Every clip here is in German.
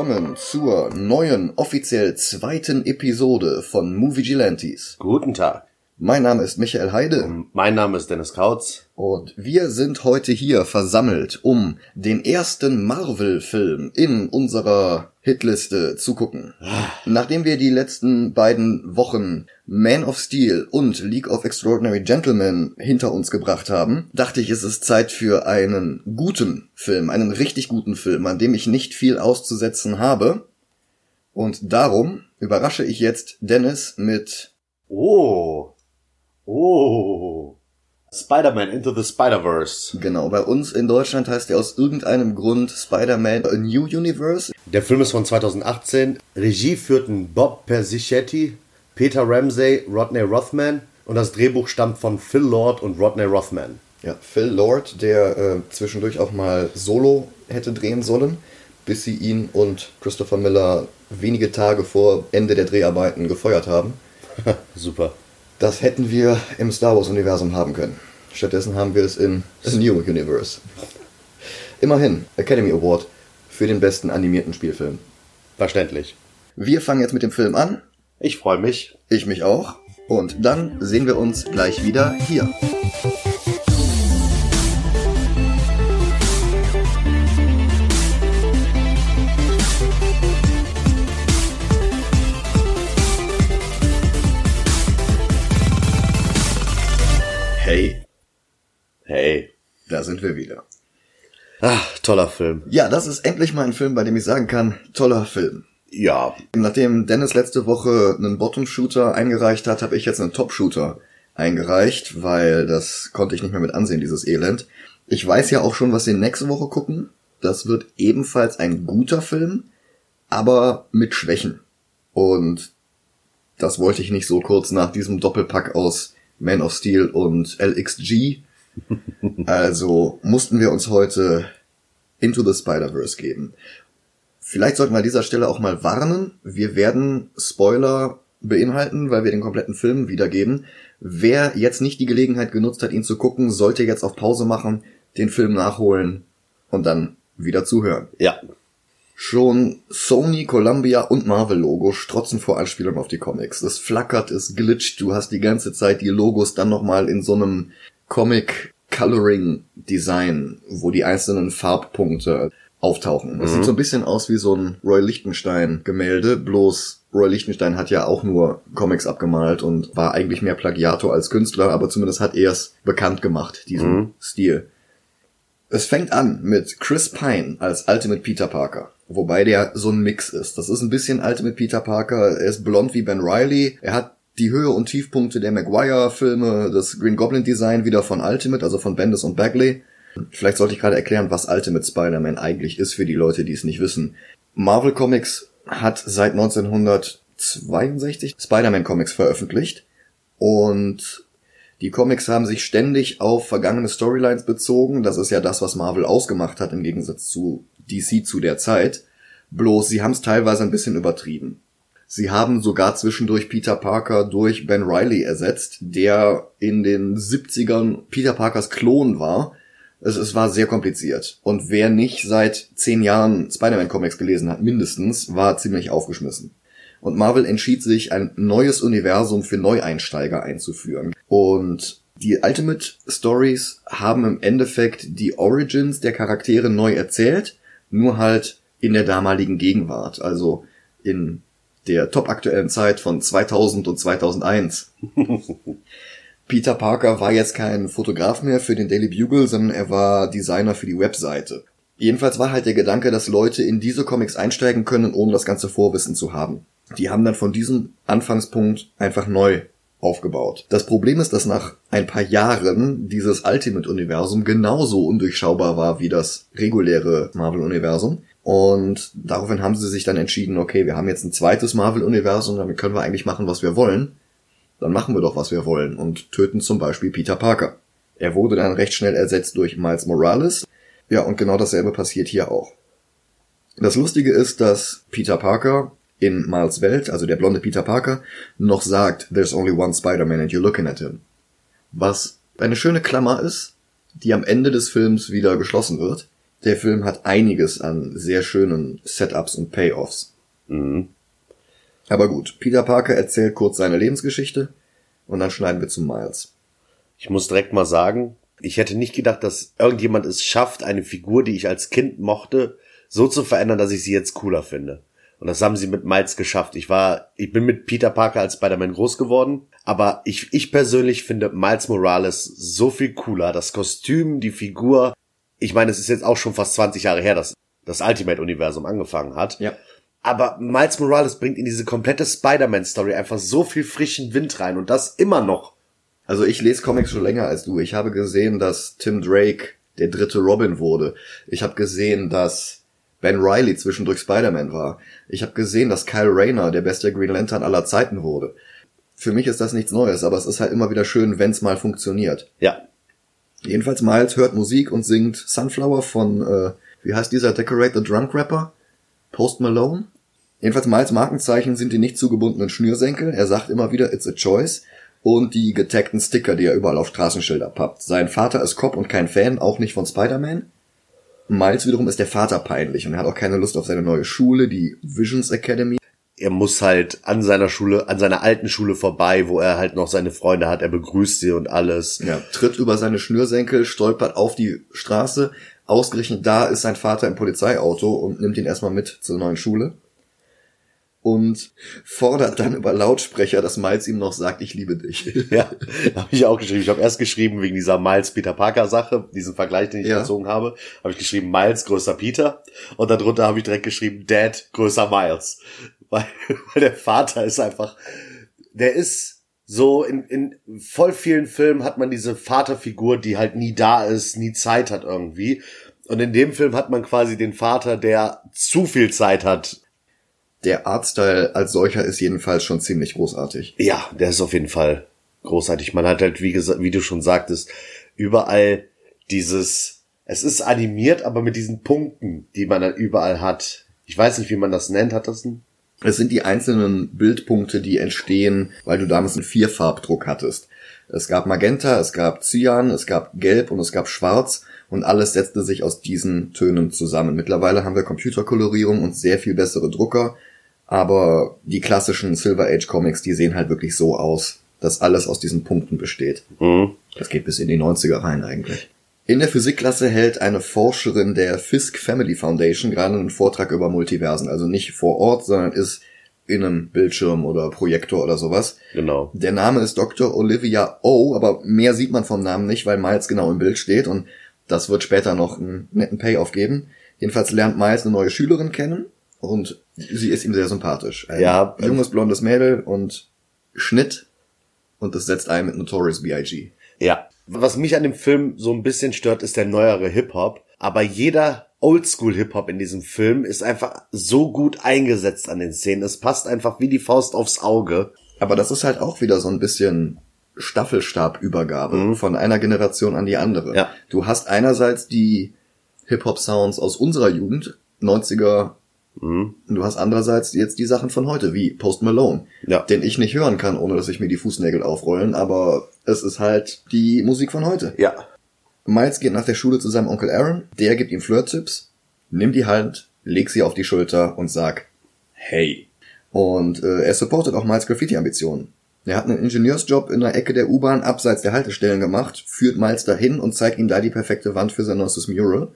willkommen zur neuen, offiziell zweiten Episode von Movie Gilantes. Guten Tag. Mein Name ist Michael Heide. Mein Name ist Dennis Kautz. Und wir sind heute hier versammelt, um den ersten Marvel-Film in unserer Hitliste zu gucken. Nachdem wir die letzten beiden Wochen Man of Steel und League of Extraordinary Gentlemen hinter uns gebracht haben, dachte ich, es ist Zeit für einen guten Film, einen richtig guten Film, an dem ich nicht viel auszusetzen habe. Und darum überrasche ich jetzt Dennis mit Oh. Oh. Spider-Man Into the Spider-Verse. Genau, bei uns in Deutschland heißt er aus irgendeinem Grund Spider-Man A New Universe. Der Film ist von 2018. Regie führten Bob Persichetti, Peter Ramsey, Rodney Rothman und das Drehbuch stammt von Phil Lord und Rodney Rothman. Ja, Phil Lord, der äh, zwischendurch auch mal Solo hätte drehen sollen, bis sie ihn und Christopher Miller wenige Tage vor Ende der Dreharbeiten gefeuert haben. Super. Das hätten wir im Star Wars-Universum haben können. Stattdessen haben wir es in A New Universe. Immerhin, Academy Award für den besten animierten Spielfilm. Verständlich. Wir fangen jetzt mit dem Film an. Ich freue mich. Ich mich auch. Und dann sehen wir uns gleich wieder hier. Da sind wir wieder. Ah, toller Film. Ja, das ist endlich mal ein Film, bei dem ich sagen kann, toller Film. Ja. Nachdem Dennis letzte Woche einen Bottom-Shooter eingereicht hat, habe ich jetzt einen Top-Shooter eingereicht, weil das konnte ich nicht mehr mit ansehen, dieses Elend. Ich weiß ja auch schon, was wir nächste Woche gucken. Das wird ebenfalls ein guter Film, aber mit Schwächen. Und das wollte ich nicht so kurz nach diesem Doppelpack aus Man of Steel und LXG. Also mussten wir uns heute Into the Spider-Verse geben. Vielleicht sollten wir an dieser Stelle auch mal warnen. Wir werden Spoiler beinhalten, weil wir den kompletten Film wiedergeben. Wer jetzt nicht die Gelegenheit genutzt hat, ihn zu gucken, sollte jetzt auf Pause machen, den Film nachholen und dann wieder zuhören. Ja. Schon Sony, Columbia und Marvel Logo strotzen vor Anspielung auf die Comics. Es flackert, es glitscht, du hast die ganze Zeit die Logos dann nochmal in so einem Comic Coloring Design, wo die einzelnen Farbpunkte auftauchen. Das sieht so ein bisschen aus wie so ein Roy Lichtenstein Gemälde, bloß Roy Lichtenstein hat ja auch nur Comics abgemalt und war eigentlich mehr Plagiator als Künstler, aber zumindest hat er es bekannt gemacht, diesen Stil. Es fängt an mit Chris Pine als Ultimate Peter Parker. Wobei der so ein Mix ist. Das ist ein bisschen Ultimate Peter Parker. Er ist blond wie Ben Riley. Er hat die Höhe und Tiefpunkte der Maguire-Filme, das Green Goblin-Design wieder von Ultimate, also von Bendis und Bagley. Vielleicht sollte ich gerade erklären, was Ultimate Spider-Man eigentlich ist für die Leute, die es nicht wissen. Marvel Comics hat seit 1962 Spider-Man Comics veröffentlicht und die Comics haben sich ständig auf vergangene Storylines bezogen. Das ist ja das, was Marvel ausgemacht hat im Gegensatz zu DC zu der Zeit. Bloß sie haben es teilweise ein bisschen übertrieben. Sie haben sogar zwischendurch Peter Parker durch Ben Riley ersetzt, der in den 70ern Peter Parkers Klon war. Es, es war sehr kompliziert. Und wer nicht seit zehn Jahren Spider-Man-Comics gelesen hat, mindestens, war ziemlich aufgeschmissen. Und Marvel entschied sich, ein neues Universum für Neueinsteiger einzuführen. Und die Ultimate Stories haben im Endeffekt die Origins der Charaktere neu erzählt, nur halt in der damaligen Gegenwart, also in der topaktuellen Zeit von 2000 und 2001. Peter Parker war jetzt kein Fotograf mehr für den Daily Bugle, sondern er war Designer für die Webseite. Jedenfalls war halt der Gedanke, dass Leute in diese Comics einsteigen können, ohne das ganze Vorwissen zu haben. Die haben dann von diesem Anfangspunkt einfach neu aufgebaut. Das Problem ist, dass nach ein paar Jahren dieses Ultimate-Universum genauso undurchschaubar war wie das reguläre Marvel-Universum. Und daraufhin haben sie sich dann entschieden, okay, wir haben jetzt ein zweites Marvel-Universum, damit können wir eigentlich machen, was wir wollen. Dann machen wir doch, was wir wollen und töten zum Beispiel Peter Parker. Er wurde dann recht schnell ersetzt durch Miles Morales. Ja, und genau dasselbe passiert hier auch. Das Lustige ist, dass Peter Parker in Miles Welt, also der blonde Peter Parker, noch sagt, there's only one Spider-Man and you're looking at him. Was eine schöne Klammer ist, die am Ende des Films wieder geschlossen wird. Der Film hat einiges an sehr schönen Setups und Payoffs. Mhm. Aber gut, Peter Parker erzählt kurz seine Lebensgeschichte und dann schneiden wir zu Miles. Ich muss direkt mal sagen, ich hätte nicht gedacht, dass irgendjemand es schafft, eine Figur, die ich als Kind mochte, so zu verändern, dass ich sie jetzt cooler finde. Und das haben sie mit Miles geschafft. Ich war, ich bin mit Peter Parker als Spider-Man groß geworden, aber ich, ich persönlich finde Miles Morales so viel cooler. Das Kostüm, die Figur. Ich meine, es ist jetzt auch schon fast 20 Jahre her, dass das Ultimate-Universum angefangen hat. Ja. Aber Miles Morales bringt in diese komplette Spider-Man-Story einfach so viel frischen Wind rein und das immer noch. Also ich lese Comics schon länger als du. Ich habe gesehen, dass Tim Drake der dritte Robin wurde. Ich habe gesehen, dass Ben Riley zwischendurch Spider-Man war. Ich habe gesehen, dass Kyle Rayner der beste Green Lantern aller Zeiten wurde. Für mich ist das nichts Neues, aber es ist halt immer wieder schön, wenn's mal funktioniert. Ja. Jedenfalls Miles hört Musik und singt Sunflower von, äh, wie heißt dieser Decorate the Drunk Rapper? Post Malone? Jedenfalls Miles Markenzeichen sind die nicht zugebundenen Schnürsenkel. Er sagt immer wieder, it's a choice. Und die getagten Sticker, die er überall auf Straßenschilder pappt. Sein Vater ist Cop und kein Fan, auch nicht von Spider-Man. Miles wiederum ist der Vater peinlich und er hat auch keine Lust auf seine neue Schule, die Visions Academy. Er muss halt an seiner Schule, an seiner alten Schule vorbei, wo er halt noch seine Freunde hat. Er begrüßt sie und alles. Ja, tritt über seine Schnürsenkel, stolpert auf die Straße. Ausgerechnet da ist sein Vater im Polizeiauto und nimmt ihn erstmal mit zur neuen Schule. Und fordert dann über Lautsprecher, dass Miles ihm noch sagt, ich liebe dich. Ja, habe ich auch geschrieben. Ich habe erst geschrieben wegen dieser Miles Peter Parker Sache, diesen Vergleich, den ich Ja. gezogen habe, habe ich geschrieben Miles größer Peter und darunter habe ich direkt geschrieben Dad größer Miles, weil, weil der Vater ist einfach, der ist so in, in voll vielen Filmen hat man diese Vaterfigur, die halt nie da ist, nie Zeit hat irgendwie. Und in dem Film hat man quasi den Vater, der zu viel Zeit hat. Der Artstyle als solcher ist jedenfalls schon ziemlich großartig. Ja, der ist auf jeden Fall großartig. Man hat halt, wie gesagt, wie du schon sagtest, überall dieses, es ist animiert, aber mit diesen Punkten, die man dann überall hat. Ich weiß nicht, wie man das nennt. Hat das ein? Es sind die einzelnen Bildpunkte, die entstehen, weil du damals einen Vierfarbdruck hattest. Es gab Magenta, es gab Cyan, es gab Gelb und es gab Schwarz und alles setzte sich aus diesen Tönen zusammen. Mittlerweile haben wir Computerkolorierung und sehr viel bessere Drucker, aber die klassischen Silver Age Comics, die sehen halt wirklich so aus, dass alles aus diesen Punkten besteht. Mhm. Das geht bis in die 90er rein eigentlich. In der Physikklasse hält eine Forscherin der Fisk Family Foundation gerade einen Vortrag über Multiversen. Also nicht vor Ort, sondern ist in einem Bildschirm oder Projektor oder sowas. Genau. Der Name ist Dr. Olivia O, aber mehr sieht man vom Namen nicht, weil Miles genau im Bild steht und das wird später noch einen netten Payoff geben. Jedenfalls lernt Miles eine neue Schülerin kennen und sie ist ihm sehr sympathisch. Ein Ja. junges blondes Mädel und Schnitt und das setzt ein mit Notorious B.I.G. Ja. Was mich an dem Film so ein bisschen stört, ist der neuere Hip-Hop. Aber jeder Oldschool-Hip-Hop in diesem Film ist einfach so gut eingesetzt an den Szenen. Es passt einfach wie die Faust aufs Auge. Aber das ist halt auch wieder so ein bisschen Staffelstabübergabe von einer Generation an die andere. Ja. Du hast einerseits die Hip-Hop-Sounds aus unserer Jugend, 90er, und du hast andererseits jetzt die Sachen von heute, wie Post Malone, Ja. den ich nicht hören kann, ohne dass ich mir die Fußnägel aufrollen, aber es ist halt die Musik von heute. Ja. Miles geht nach der Schule zu seinem Onkel Aaron, der gibt ihm Flirt-Tipps, nimm die Hand, leg sie auf die Schulter und sag, hey. Und äh, er supportet auch Miles Graffiti-Ambitionen. Er hat einen Ingenieursjob in der Ecke der U-Bahn abseits der Haltestellen gemacht, führt Miles dahin und zeigt ihm da die perfekte Wand für sein neuestes Mural.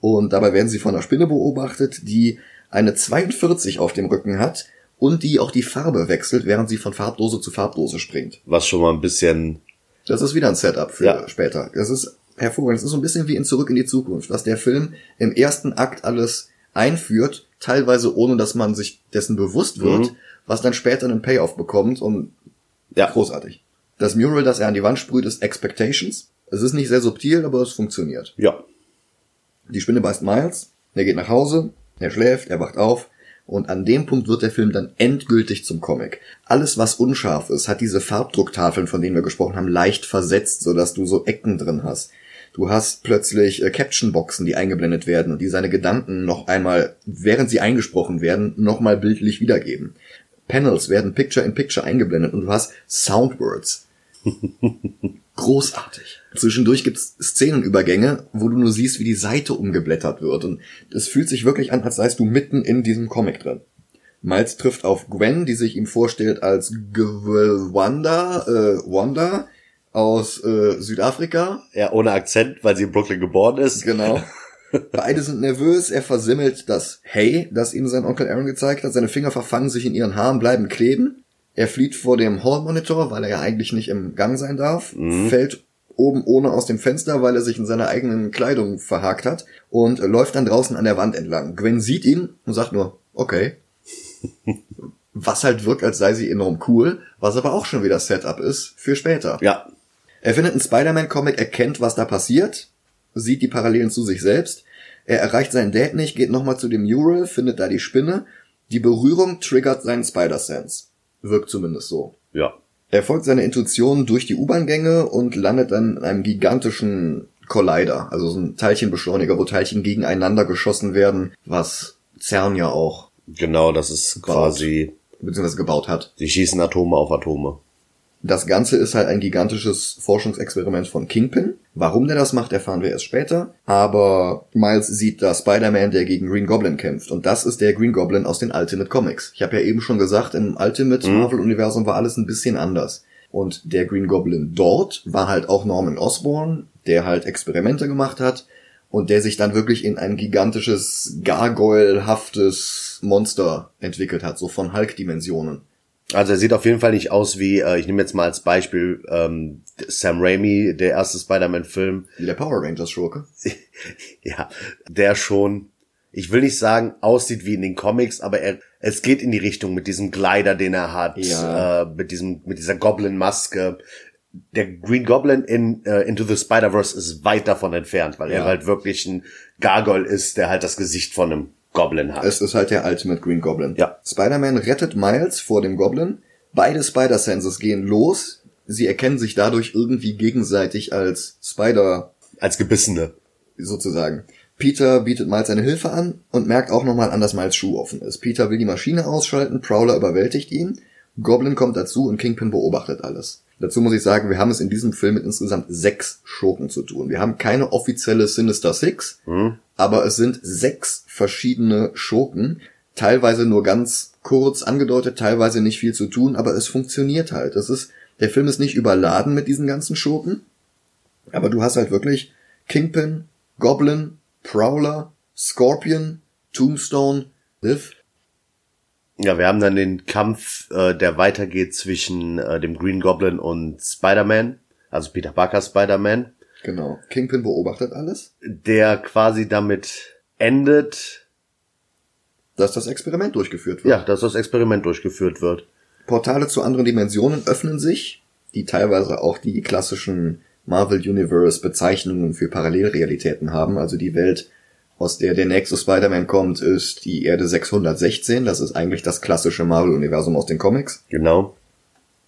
Und dabei werden sie von einer Spinne beobachtet, die eine 42 auf dem Rücken hat und die auch die Farbe wechselt, während sie von Farbdose zu Farbdose springt. Was schon mal ein bisschen, Das ist wieder ein Setup für Ja. später. Das ist hervorragend. Das ist so ein bisschen wie in Zurück in die Zukunft, was der Film im ersten Akt alles einführt, teilweise ohne, dass man sich dessen bewusst wird, Mhm. was dann später einen Payoff bekommt und ja. großartig. Das Mural, das er an die Wand sprüht, ist Expectations. Es ist nicht sehr subtil, aber es funktioniert. Ja. Die Spinne beißt Miles, er geht nach Hause, er schläft, er wacht auf Und an dem Punkt wird der Film dann endgültig zum Comic. Alles, was unscharf ist, hat diese Farbdrucktafeln, von denen wir gesprochen haben, leicht versetzt, sodass du so Ecken drin hast. Du hast plötzlich äh, Caption-Boxen, die eingeblendet werden und die seine Gedanken noch einmal, während sie eingesprochen werden, nochmal bildlich wiedergeben. Panels werden Picture-in-Picture eingeblendet und du hast Soundwords. Großartig. Zwischendurch gibt's Szenenübergänge, wo du nur siehst, wie die Seite umgeblättert wird. Und es fühlt sich wirklich an, als seist du mitten in diesem Comic drin. Miles trifft auf Gwen, die sich ihm vorstellt als Gwanda, äh, Wanda aus äh, Südafrika. Ja, ohne Akzent, weil sie in Brooklyn geboren ist. Genau. Beide sind nervös, er versimmelt das Hey, das ihm sein Onkel Aaron gezeigt hat. Seine Finger verfangen sich in ihren Haaren, bleiben kleben. Er flieht vor dem Hallmonitor, weil er ja eigentlich nicht im Gang sein darf, mhm. fällt oben ohne aus dem Fenster, weil er sich in seiner eigenen Kleidung verhakt hat und läuft dann draußen an der Wand entlang. Gwen sieht ihn und sagt nur, okay. was halt wirkt, als sei sie enorm cool, was aber auch schon wieder Setup ist für später. Ja. Er findet einen Spider-Man-Comic, erkennt, was da passiert, sieht die Parallelen zu sich selbst. Er erreicht seinen Dad nicht, geht nochmal zu dem Mural, findet da die Spinne. Die Berührung triggert seinen Spider-Sense. Wirkt zumindest so. Ja. Er folgt seiner Intuition durch die U-Bahn-Gänge und landet dann in einem gigantischen Collider, also so ein Teilchenbeschleuniger, wo Teilchen gegeneinander geschossen werden, was CERN ja auch. Genau, das ist baut, quasi. Beziehungsweise gebaut hat. Sie schießen Atome auf Atome. Das Ganze ist halt ein gigantisches Forschungsexperiment von Kingpin. Warum der das macht, erfahren wir erst später. Aber Miles sieht da Spider-Man, der gegen Green Goblin kämpft. Und das ist der Green Goblin aus den Ultimate Comics. Ich habe ja eben schon gesagt, im Ultimate mhm. Marvel-Universum war alles ein bisschen anders. Und der Green Goblin dort war halt auch Norman Osborn, der halt Experimente gemacht hat und der sich dann wirklich in ein gigantisches, gargoyle-haftes Monster entwickelt hat, so von Hulk-Dimensionen. Also er sieht auf jeden Fall nicht aus wie, äh, ich nehme jetzt mal als Beispiel ähm, Sam Raimi, der erste Spider-Man-Film. Wie der Power Rangers-Schurke. ja, der schon, ich will nicht sagen, aussieht wie in den Comics, aber er, es geht in die Richtung mit diesem Glider, den er hat, ja. äh, mit diesem, mit dieser Goblin-Maske. Der Green Goblin in uh, Into the Spider-Verse ist weit davon entfernt, weil ja. er halt wirklich ein Gargoyle ist, der halt das Gesicht von einem Goblin hat. Es ist halt der Ultimate Green Goblin. Ja. Spider-Man rettet Miles vor dem Goblin. Beide Spider-Senses gehen los. Sie erkennen sich dadurch irgendwie gegenseitig als Spider... Als Gebissene. Sozusagen. Peter bietet Miles seine Hilfe an und merkt auch nochmal an, dass Miles Schuh offen ist. Peter will die Maschine ausschalten, Prowler überwältigt ihn, Goblin kommt dazu und Kingpin beobachtet alles. Dazu muss ich sagen, wir haben es in diesem Film mit insgesamt sechs Schurken zu tun. Wir haben keine offizielle Sinister Six, mhm. aber es sind sechs verschiedene Schurken, teilweise nur ganz kurz angedeutet, teilweise nicht viel zu tun, aber es funktioniert halt. Es ist, der Film ist nicht überladen mit diesen ganzen Schurken, aber du hast halt wirklich Kingpin, Goblin, Prowler, Scorpion, Tombstone, Liv, ja, wir haben dann den Kampf, äh, der weitergeht zwischen äh, dem Green Goblin und Spider-Man, also Peter Parker Spider-Man. Genau. Kingpin beobachtet alles. Der quasi damit endet, dass das Experiment durchgeführt wird. Ja, dass das Experiment durchgeführt wird. Portale zu anderen Dimensionen öffnen sich, die teilweise auch die klassischen Marvel Universe Bezeichnungen für Parallelrealitäten haben, also die Welt aus der der nächste Spider-Man kommt, ist die Erde 616. Das ist eigentlich das klassische Marvel-Universum aus den Comics. Genau.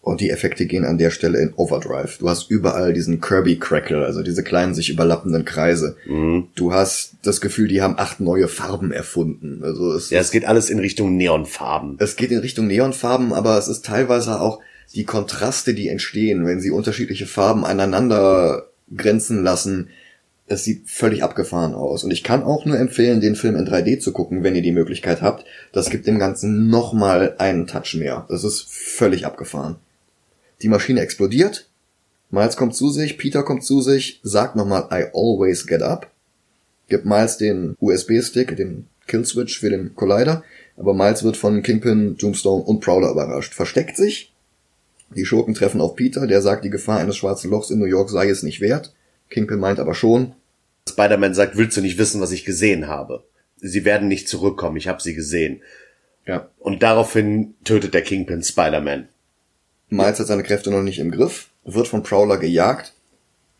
Und die Effekte gehen an der Stelle in Overdrive. Du hast überall diesen Kirby-Crackle, also diese kleinen sich überlappenden Kreise. Mhm. Du hast das Gefühl, die haben acht neue Farben erfunden. Also es ja, es geht alles in Richtung Neonfarben. Es geht in Richtung Neonfarben, aber es ist teilweise auch die Kontraste, die entstehen, wenn sie unterschiedliche Farben aneinander grenzen lassen es sieht völlig abgefahren aus. Und ich kann auch nur empfehlen, den Film in 3D zu gucken, wenn ihr die Möglichkeit habt. Das gibt dem Ganzen nochmal einen Touch mehr. Das ist völlig abgefahren. Die Maschine explodiert. Miles kommt zu sich, Peter kommt zu sich, sagt nochmal I always get up. Gibt Miles den USB-Stick, den Killswitch für den Collider. Aber Miles wird von Kingpin, Tombstone und Prowler überrascht. Versteckt sich. Die Schurken treffen auf Peter, der sagt, die Gefahr eines schwarzen Lochs in New York sei es nicht wert. Kingpin meint aber schon. Spider-Man sagt, willst du nicht wissen, was ich gesehen habe? Sie werden nicht zurückkommen, ich habe sie gesehen. Ja. Und daraufhin tötet der Kingpin Spider-Man. Miles hat seine Kräfte noch nicht im Griff, wird von Prowler gejagt,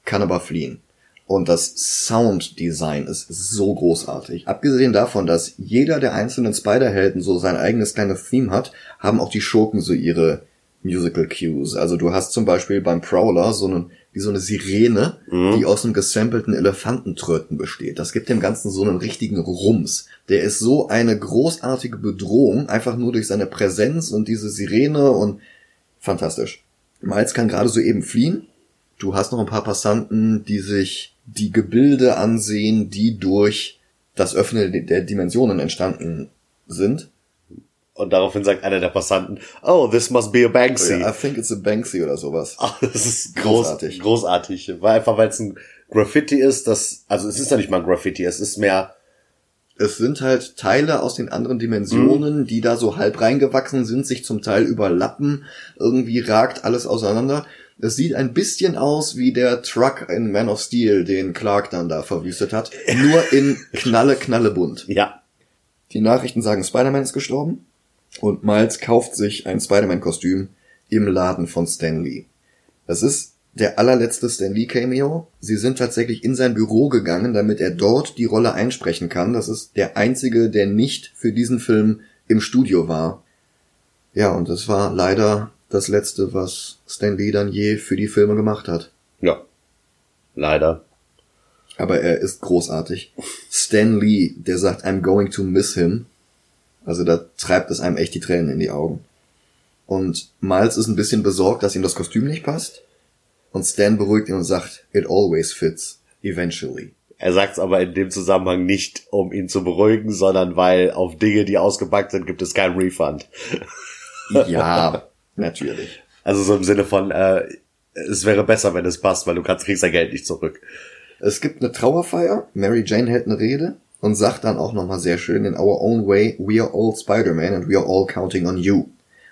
kann aber fliehen. Und das Sounddesign ist so großartig. Abgesehen davon, dass jeder der einzelnen Spider-Helden so sein eigenes kleines Theme hat, haben auch die Schurken so ihre Musical Cues. Also du hast zum Beispiel beim Prowler so einen, wie so eine Sirene, die aus einem gesampelten Elefantentröten besteht. Das gibt dem Ganzen so einen richtigen Rums. Der ist so eine großartige Bedrohung, einfach nur durch seine Präsenz und diese Sirene und fantastisch. Miles kann gerade so eben fliehen. Du hast noch ein paar Passanten, die sich die Gebilde ansehen, die durch das Öffnen der Dimensionen entstanden sind. Und daraufhin sagt einer der Passanten, oh, this must be a Banksy. I think it's a Banksy oder sowas. Ach, das ist großartig. Großartig. Weil einfach, weil es ein Graffiti ist, das, also es ist ja nicht mal ein Graffiti, es ist mehr, Es sind halt Teile aus den anderen Dimensionen, die da so halb reingewachsen sind, sich zum Teil überlappen. Irgendwie ragt alles auseinander. Es sieht ein bisschen aus wie der Truck in Man of Steel, den Clark dann da verwüstet hat. Nur in Knalle, Knalle bunt. ja, Die Nachrichten sagen, Spider-Man ist gestorben. Und Miles kauft sich ein Spider-Man-Kostüm im Laden von Stan Lee. Das ist der allerletzte Stan Lee Cameo. Sie sind tatsächlich in sein Büro gegangen, damit er dort die Rolle einsprechen kann. Das ist der einzige, der nicht für diesen Film im Studio war. Ja, und das war leider das letzte, was Stan Lee dann je für die Filme gemacht hat. ja. Leider. Aber er ist großartig. Stan Lee, der sagt, I'm going to miss him. Also da treibt es einem echt die Tränen in die Augen. Und Miles ist ein bisschen besorgt, dass ihm das Kostüm nicht passt. Und Stan beruhigt ihn und sagt, it always fits, eventually. Er sagt es aber in dem Zusammenhang nicht, um ihn zu beruhigen, sondern weil auf Dinge, die ausgepackt sind, gibt es keinen Refund. Ja, natürlich. Also so im Sinne von, äh, es wäre besser, wenn es passt, weil du kannst, kriegst dein Geld nicht zurück. Es gibt eine Trauerfeier, Mary Jane hält eine Rede und sagt dann auch nochmal sehr schön, in our own way, we are all Spider-Man and we are all counting on you.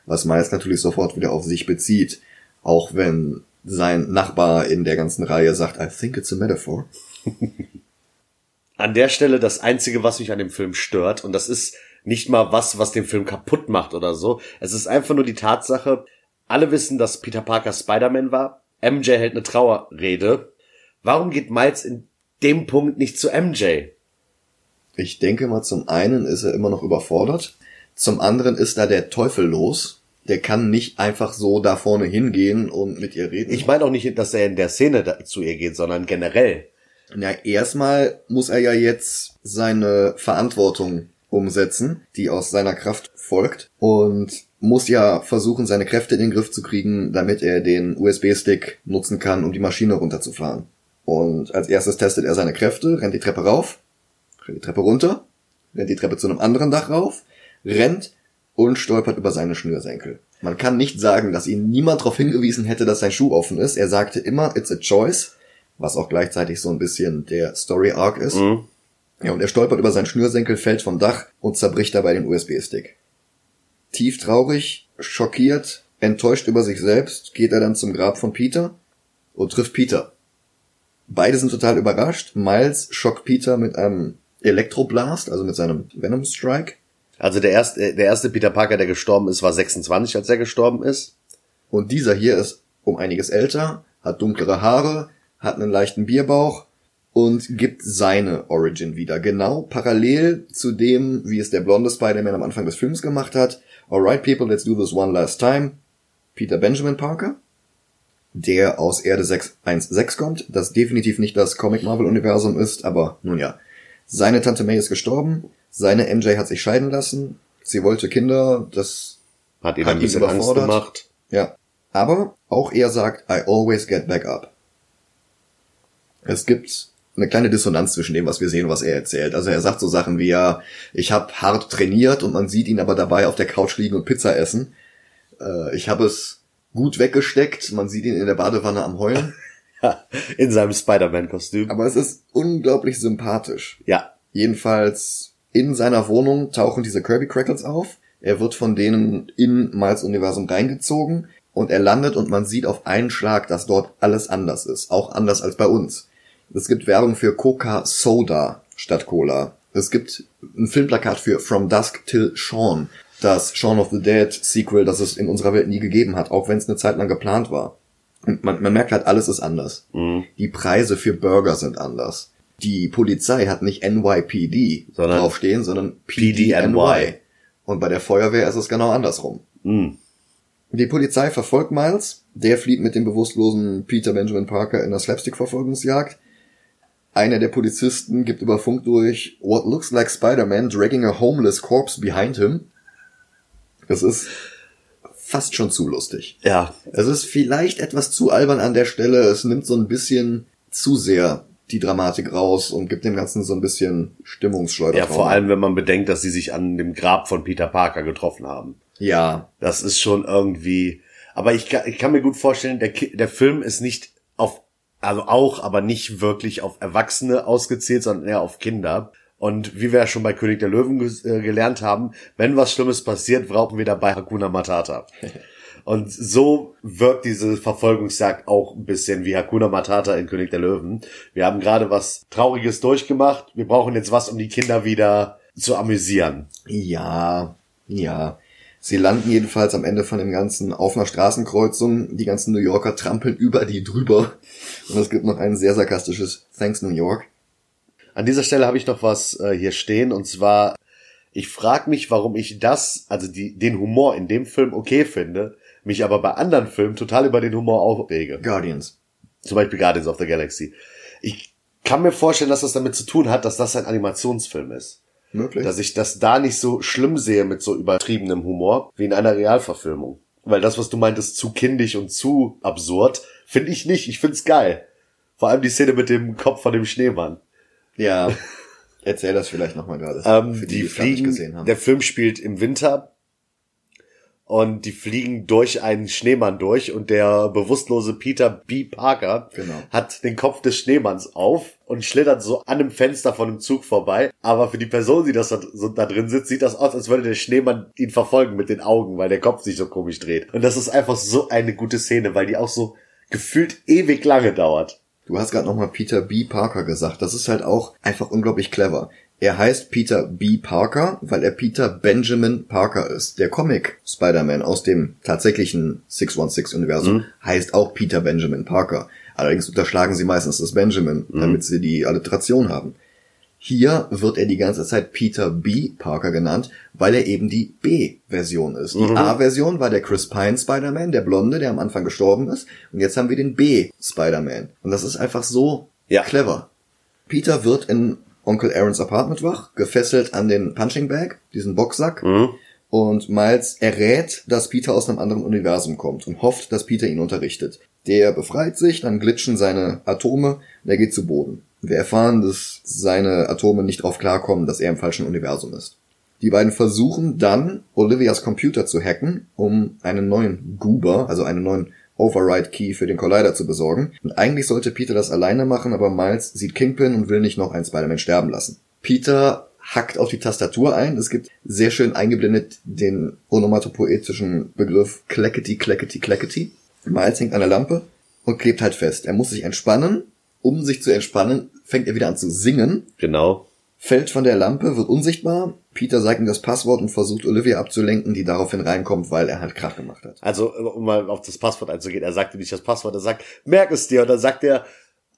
Was Miles natürlich sofort wieder auf sich bezieht. Auch wenn sein Nachbar in der ganzen Reihe sagt, I think it's a metaphor. An der Stelle das Einzige, was mich an dem Film stört, und das ist nicht mal was, was den Film kaputt macht oder so. Es ist einfach nur die Tatsache, alle wissen, dass Peter Parker Spider-Man war. MJ hält eine Trauerrede. Warum geht Miles in dem Punkt nicht zu MJ? Ich denke mal, zum einen ist er immer noch überfordert. Zum anderen ist da der Teufel los. Der kann nicht einfach so da vorne hingehen und mit ihr reden. Ich meine auch nicht, dass er in der Szene da zu ihr geht, sondern generell. Na, erstmal muss er ja jetzt seine Verantwortung umsetzen, die aus seiner Kraft folgt und muss ja versuchen, seine Kräfte in den Griff zu kriegen, damit er den USB-Stick nutzen kann, um die Maschine runterzufahren. Und als erstes testet er seine Kräfte, rennt die Treppe rauf, die Treppe runter, rennt die Treppe zu einem anderen Dach rauf, rennt und stolpert über seine Schnürsenkel. Man kann nicht sagen, dass ihn niemand darauf hingewiesen hätte, dass sein Schuh offen ist. Er sagte immer, it's a choice, was auch gleichzeitig so ein bisschen der Story Arc ist. Ja, und er stolpert über seinen Schnürsenkel, fällt vom Dach und zerbricht dabei den USB-Stick. Tief traurig, schockiert, enttäuscht über sich selbst, geht er dann zum Grab von Peter und trifft Peter. Beide sind total überrascht. Miles schockt Peter mit einem Elektroblast, also mit seinem Venom Strike. Also der erste, der erste Peter Parker, der gestorben ist, war 26, als er gestorben ist. Und dieser hier ist um einiges älter, hat dunklere Haare, hat einen leichten Bierbauch und gibt seine Origin wieder. Genau parallel zu dem, wie es der blonde Spider-Man am Anfang des Films gemacht hat. Alright people, let's do this one last time. Peter Benjamin Parker, der aus Erde 616 kommt, das definitiv nicht das Comic Marvel Universum ist, aber nun ja. Seine Tante May ist gestorben, seine MJ hat sich scheiden lassen, sie wollte Kinder, das Hat ihm Hat ein ihn bisschen Angst gemacht. ja. Aber auch er sagt, I always get back up. Es gibt eine kleine Dissonanz zwischen dem, was wir sehen und was er erzählt. Also er sagt so Sachen wie, ja, ich habe hart trainiert und man sieht ihn aber dabei auf der Couch liegen und Pizza essen. Äh, ich habe es gut weggesteckt, man sieht ihn in der Badewanne am Heulen. In seinem Spider-Man-Kostüm. Aber es ist unglaublich sympathisch. Ja. Jedenfalls in seiner Wohnung tauchen diese Kirby Crackles auf. Er wird von denen in Miles Universum reingezogen und er landet und man sieht auf einen Schlag, dass dort alles anders ist. Auch anders als bei uns. Es gibt Werbung für Coca Soda statt Cola. Es gibt ein Filmplakat für From Dusk Till Shaun. Das Shaun of the Dead Sequel, das es in unserer Welt nie gegeben hat, auch wenn es eine Zeit lang geplant war. Man, man merkt halt, alles ist anders. Mhm. Die Preise für Burger sind anders. Die Polizei hat nicht NYPD Sondern draufstehen, sondern PDNY. Und bei der Feuerwehr ist es genau andersrum. Mhm. Die Polizei verfolgt Miles. Der flieht mit dem bewusstlosen Peter Benjamin Parker in der Slapstick-Verfolgungsjagd. Einer der Polizisten gibt über Funk durch What looks like Spider-Man dragging a homeless corpse behind him. Es ist fast schon zu lustig. Ja, Es ist vielleicht etwas zu albern an der Stelle. Es nimmt so ein bisschen zu sehr die Dramatik raus und gibt dem Ganzen so ein bisschen Stimmungsschleuder. ja, vor allem, wenn man bedenkt, dass sie sich an dem Grab von Peter Parker getroffen haben. Ja, Das ist schon irgendwie. Aber ich kann, ich kann mir gut vorstellen, der, der Film ist nicht auf, also auch, aber nicht wirklich auf Erwachsene ausgezählt, sondern eher auf Kinder. Und wie wir ja schon bei König der Löwen äh, gelernt haben, wenn was Schlimmes passiert, brauchen wir dabei Hakuna Matata. Und so wirkt diese Verfolgungsjagd auch ein bisschen wie Hakuna Matata in König der Löwen. Wir haben gerade was Trauriges durchgemacht. Wir brauchen jetzt was, um die Kinder wieder zu amüsieren. Ja, ja. Sie landen jedenfalls am Ende von dem Ganzen auf einer Straßenkreuzung. Die ganzen New Yorker trampeln über die drüber. Und es gibt noch ein sehr sarkastisches Thanks New York. An dieser Stelle habe ich noch was äh, hier stehen und zwar, ich frage mich, warum ich das, also die, den Humor in dem Film okay finde, mich aber bei anderen Filmen total über den Humor aufrege. Guardians. Zum Beispiel Guardians of the Galaxy. Ich kann mir vorstellen, dass das damit zu tun hat, dass das ein Animationsfilm ist. Möglich. Dass ich das da nicht so schlimm sehe mit so übertriebenem Humor wie in einer Realverfilmung. Weil das, was du meintest, zu kindisch und zu absurd, finde ich nicht. Ich find's geil. Vor allem die Szene mit dem Kopf von dem Schneemann. Ja. Erzähl das vielleicht nochmal gerade. Ähm, für die, nicht fliegen, gesehen haben. der Film spielt im Winter und die fliegen durch einen Schneemann durch und der bewusstlose Peter B. Parker Genau. hat den Kopf des Schneemanns auf und schlittert so an einem Fenster von einem Zug vorbei. Aber für die Person, die das da, so da drin sitzt, sieht das aus, als würde der Schneemann ihn verfolgen mit den Augen, weil der Kopf sich so komisch dreht. Und das ist einfach so eine gute Szene, weil die auch so gefühlt ewig lange dauert. Du hast gerade nochmal Peter B. Parker gesagt. Das ist halt auch einfach unglaublich clever. Er heißt Peter B. Parker, weil er Peter Benjamin Parker ist. Der Comic Spider-Man aus dem tatsächlichen 616-Universum heißt auch Peter Benjamin Parker. Allerdings unterschlagen sie meistens das Benjamin, damit sie die Alliteration haben. Hier wird er die ganze Zeit Peter B. Parker genannt, weil er eben die B-Version ist. Die A-Version war der Chris Pine Spider-Man, der Blonde, der am Anfang gestorben ist. Und jetzt haben wir den B-Spider-Man. Und das ist einfach so Ja. clever. Peter wird in Onkel Aarons Apartment wach, gefesselt an den Punching Bag, diesen Boxsack. Und Miles errät, dass Peter aus einem anderen Universum kommt und hofft, dass Peter ihn unterrichtet. Der befreit sich, dann glitschen seine Atome und er geht zu Boden. Wir erfahren, dass seine Atome nicht darauf klarkommen, dass er im falschen Universum ist. Die beiden versuchen dann, Olivias Computer zu hacken, um einen neuen Goober, also einen neuen Override Key für den Collider zu besorgen. Und eigentlich sollte Peter das alleine machen, aber Miles sieht Kingpin und will nicht noch einen Spider-Man sterben lassen. Peter hackt auf die Tastatur ein. Es gibt sehr schön eingeblendet den onomatopoetischen Begriff Clackety, Clackety, Clackety. Miles hängt an der Lampe und klebt halt fest. Er muss sich entspannen. Um sich zu entspannen, fängt er wieder an zu singen Genau. fällt von der Lampe, wird unsichtbar. Peter sagt ihm das Passwort und versucht Olivia abzulenken, die daraufhin reinkommt, weil er halt Krach gemacht hat. Also, um mal auf das Passwort einzugehen, er sagte nicht das Passwort, er sagt, merk es dir. Und dann sagt er,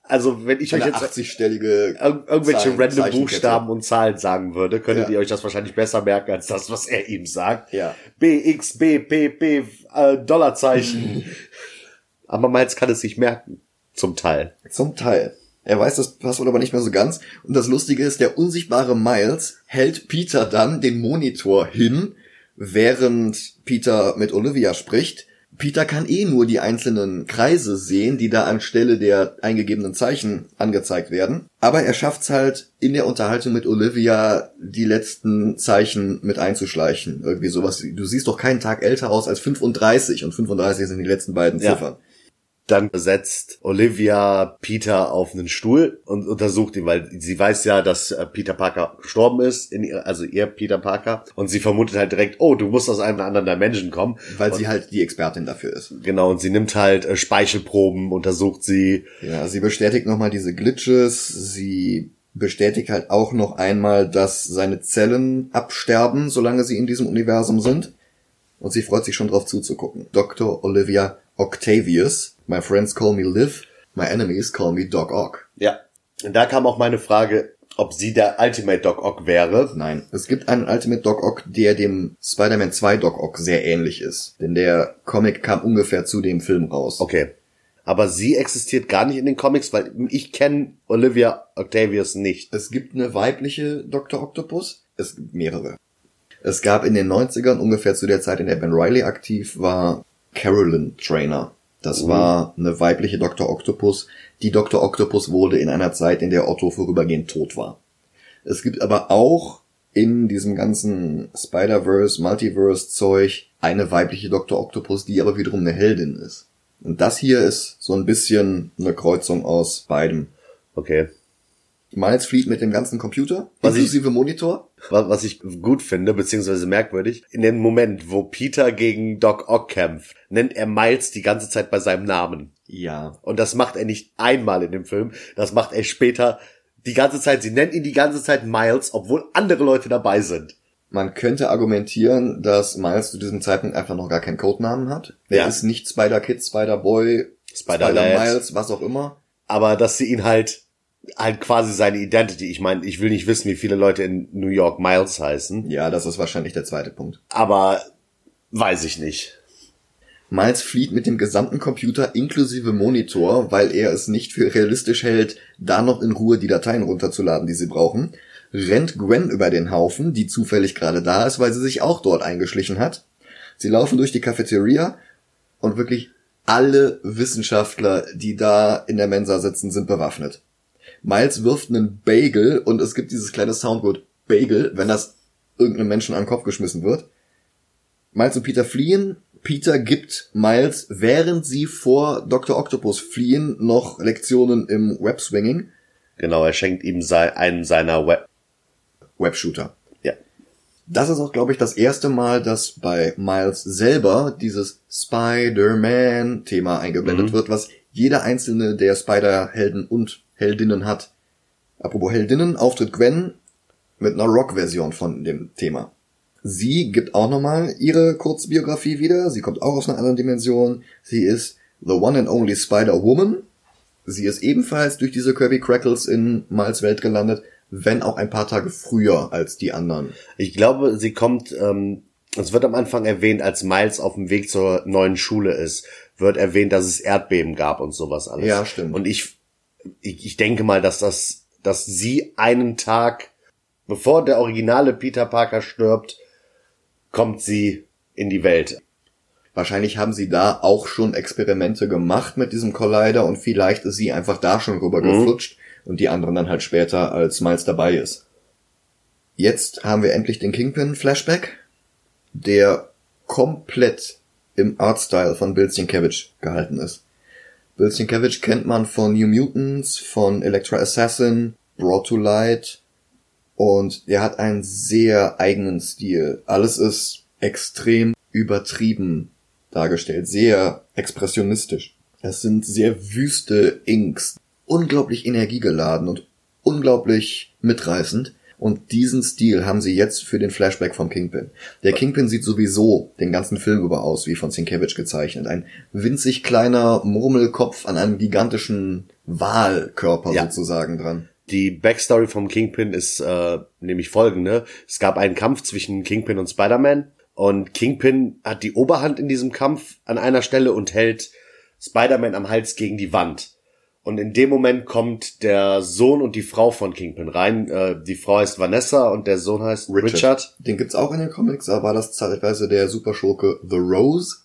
also wenn ich euch Eine jetzt 80-stellige irg irgendwelche Zahlen- random. Buchstaben und Zahlen sagen würde, könntet Ja. ihr euch das wahrscheinlich besser merken als das, was er ihm sagt. Ja. B, X, B, P, P, äh, Dollarzeichen. Aber Miles kann es sich merken. Zum Teil. Zum Teil. Er weiß das Passwort aber nicht mehr so ganz. Und das Lustige ist, der unsichtbare Miles hält Peter dann den Monitor hin, während Peter mit Olivia spricht. Peter kann eh nur die einzelnen Kreise sehen, die da anstelle der eingegebenen Zeichen angezeigt werden. Aber er schafft's halt in der Unterhaltung mit Olivia die letzten Zeichen mit einzuschleichen. Irgendwie sowas. Du siehst doch keinen Tag älter aus als 35 und 35 sind die letzten beiden Ja. Dann setzt Olivia Peter auf einen Stuhl und untersucht ihn, weil sie weiß ja, dass äh, Peter Parker gestorben ist, ihr, also ihr Peter Parker. Und sie vermutet halt direkt, oh, du musst aus einem anderen Dimension kommen. Weil sie halt die Expertin dafür ist. Genau, und sie nimmt halt äh, Speichelproben, untersucht sie. Ja, sie bestätigt nochmal diese Glitches, sie bestätigt halt auch noch einmal, dass seine Zellen absterben, solange sie in diesem Universum sind. Und sie freut sich schon drauf zuzugucken. Dr. Olivia Octavius My friends call me Liv, my enemies call me Doc Ock. Ja. Und da kam auch meine Frage, ob sie der Ultimate Doc Ock wäre. Nein, es gibt einen Ultimate Doc Ock, der dem Spider-Man 2 Doc Ock sehr ähnlich ist. Denn der Comic kam ungefähr zu dem Film raus. Okay. Aber sie existiert gar nicht in den Comics, weil ich kenne Olivia Octavius nicht. Es gibt eine weibliche Dr. Octopus. Es gibt mehrere. Es gab in den 90ern, ungefähr zu der Zeit, in der Ben Riley aktiv war, Carolyn Trainer. Das Mhm. war eine weibliche Dr. Octopus. Die Dr. Octopus wurde in einer Zeit, in der Otto vorübergehend tot war. Es gibt aber auch in diesem ganzen Spider-Verse, Multiverse-Zeug eine weibliche Dr. Octopus, die aber wiederum eine Heldin ist. Und das hier ist so ein bisschen eine Kreuzung aus beidem. Okay. Miles flieht mit dem ganzen Computer, Was ich- inklusive Monitor. Was ich gut finde, beziehungsweise merkwürdig, in dem Moment, wo Peter gegen Doc Ock kämpft, nennt er Miles die ganze Zeit bei seinem Namen. Ja. Und das macht er nicht einmal in dem Film, das macht er später die ganze Zeit. Sie nennt ihn die ganze Zeit Miles, obwohl andere Leute dabei sind. Man könnte argumentieren, dass Miles zu diesem Zeitpunkt einfach noch gar keinen Codenamen hat. Er Ja. ist nicht Spider-Kid, Spider-Boy. Spider-Miles, was auch immer. Aber dass sie ihn halt, halt quasi seine Identity, ich meine, ich will nicht wissen, wie viele Leute in New York Miles heißen, Ja, das ist wahrscheinlich der zweite Punkt. aber weiß ich nicht. Miles flieht mit dem gesamten Computer inklusive Monitor, weil er es nicht für realistisch hält, da noch in Ruhe die Dateien runterzuladen, die sie brauchen. Rennt Gwen über den Haufen, die zufällig gerade da ist, weil sie sich auch dort eingeschlichen hat. Sie laufen durch die Cafeteria und wirklich alle Wissenschaftler, die da in der Mensa sitzen, sind bewaffnet. Miles wirft einen Bagel und es gibt dieses kleine Soundboard Bagel, wenn das irgendeinem Menschen an den Kopf geschmissen wird. Miles und Peter fliehen. Peter gibt Miles, während sie vor Dr. Octopus fliehen, noch Lektionen im Webswinging. Genau, er schenkt ihm einen seiner Web. Webshooter. Ja. Das ist auch, glaube ich, das erste Mal, dass bei Miles selber dieses Spider-Man-Thema eingeblendet Mhm. wird, was jeder einzelne der Spider-Helden und Heldinnen hat. Apropos Heldinnen, auftritt Gwen mit einer Rock-Version von dem Thema. Sie gibt auch nochmal ihre Kurzbiografie wieder. Sie kommt auch aus einer anderen Dimension. Sie ist the one and only Spider-Woman. Sie ist ebenfalls durch diese Kirby Crackles in Miles Welt gelandet, wenn auch ein paar Tage früher als die anderen. Ich glaube, sie kommt, ähm, es wird am Anfang erwähnt, als Miles auf dem Weg zur neuen Schule ist, wird erwähnt, dass es Erdbeben gab und sowas alles. Ja, stimmt. Und ich, ich, ich denke mal, dass das, dass sie einen Tag, bevor der originale Peter Parker stirbt, kommt sie in die Welt. Wahrscheinlich haben sie da auch schon Experimente gemacht mit diesem Collider und vielleicht ist sie einfach da schon rübergeflutscht und die anderen dann halt später, als Miles dabei ist. Jetzt haben wir endlich den Kingpin-Flashback, der komplett im Artstyle von Bill Sienkiewicz gehalten ist. Bill Sienkiewicz kennt man von New Mutants, von Electra Assassin, Brought to Light und er hat einen sehr eigenen Stil. Alles ist extrem übertrieben dargestellt, sehr expressionistisch. Es sind sehr wüste Inks, unglaublich energiegeladen und unglaublich mitreißend. Und diesen Stil haben sie jetzt für den Flashback vom Kingpin. Der Kingpin sieht sowieso den ganzen Film über aus, wie von Sienkiewicz gezeichnet. Ein winzig kleiner Murmelkopf an einem gigantischen Wahlkörper Ja. sozusagen dran. Die Backstory vom Kingpin ist äh, nämlich folgende. Es gab einen Kampf zwischen Kingpin und Spider-Man und Kingpin hat die Oberhand in diesem Kampf an einer Stelle und hält Spider-Man am Hals gegen die Wand. Und in dem Moment kommt der Sohn und die Frau von Kingpin rein. Äh, die Frau heißt Vanessa und der Sohn heißt Richard. Den gibt's auch in den Comics, da war das zeitweise der Superschurke The Rose.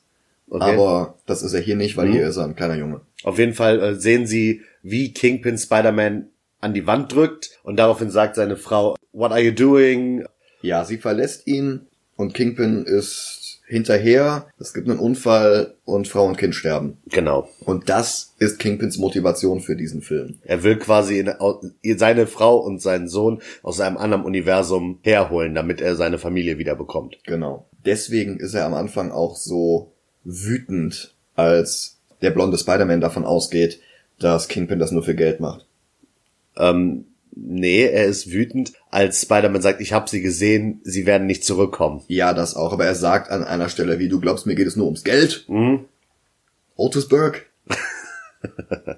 Okay. Aber das ist er hier nicht, weil Mhm. hier ist er ein kleiner Junge. Auf jeden Fall äh, sehen sie, wie Kingpin Spider-Man an die Wand drückt und daraufhin sagt seine Frau, What are you doing? Ja, sie verlässt ihn und Kingpin ist hinterher. Es gibt einen Unfall und Frau und Kind sterben. Genau. Und das ist Kingpins Motivation für diesen Film. Er will quasi in, seine Frau und seinen Sohn aus einem anderen Universum herholen, damit er seine Familie wieder bekommt. Genau. Deswegen ist er am Anfang auch so wütend, als der blonde Spider-Man davon ausgeht, dass Kingpin das nur für Geld macht. Ähm, nee, er ist wütend, als Spider-Man sagt, ich habe sie gesehen, sie werden nicht zurückkommen. Ja, das auch, aber er sagt an einer Stelle, wie du glaubst, mir geht es nur ums Geld. Mhm. Otisburg.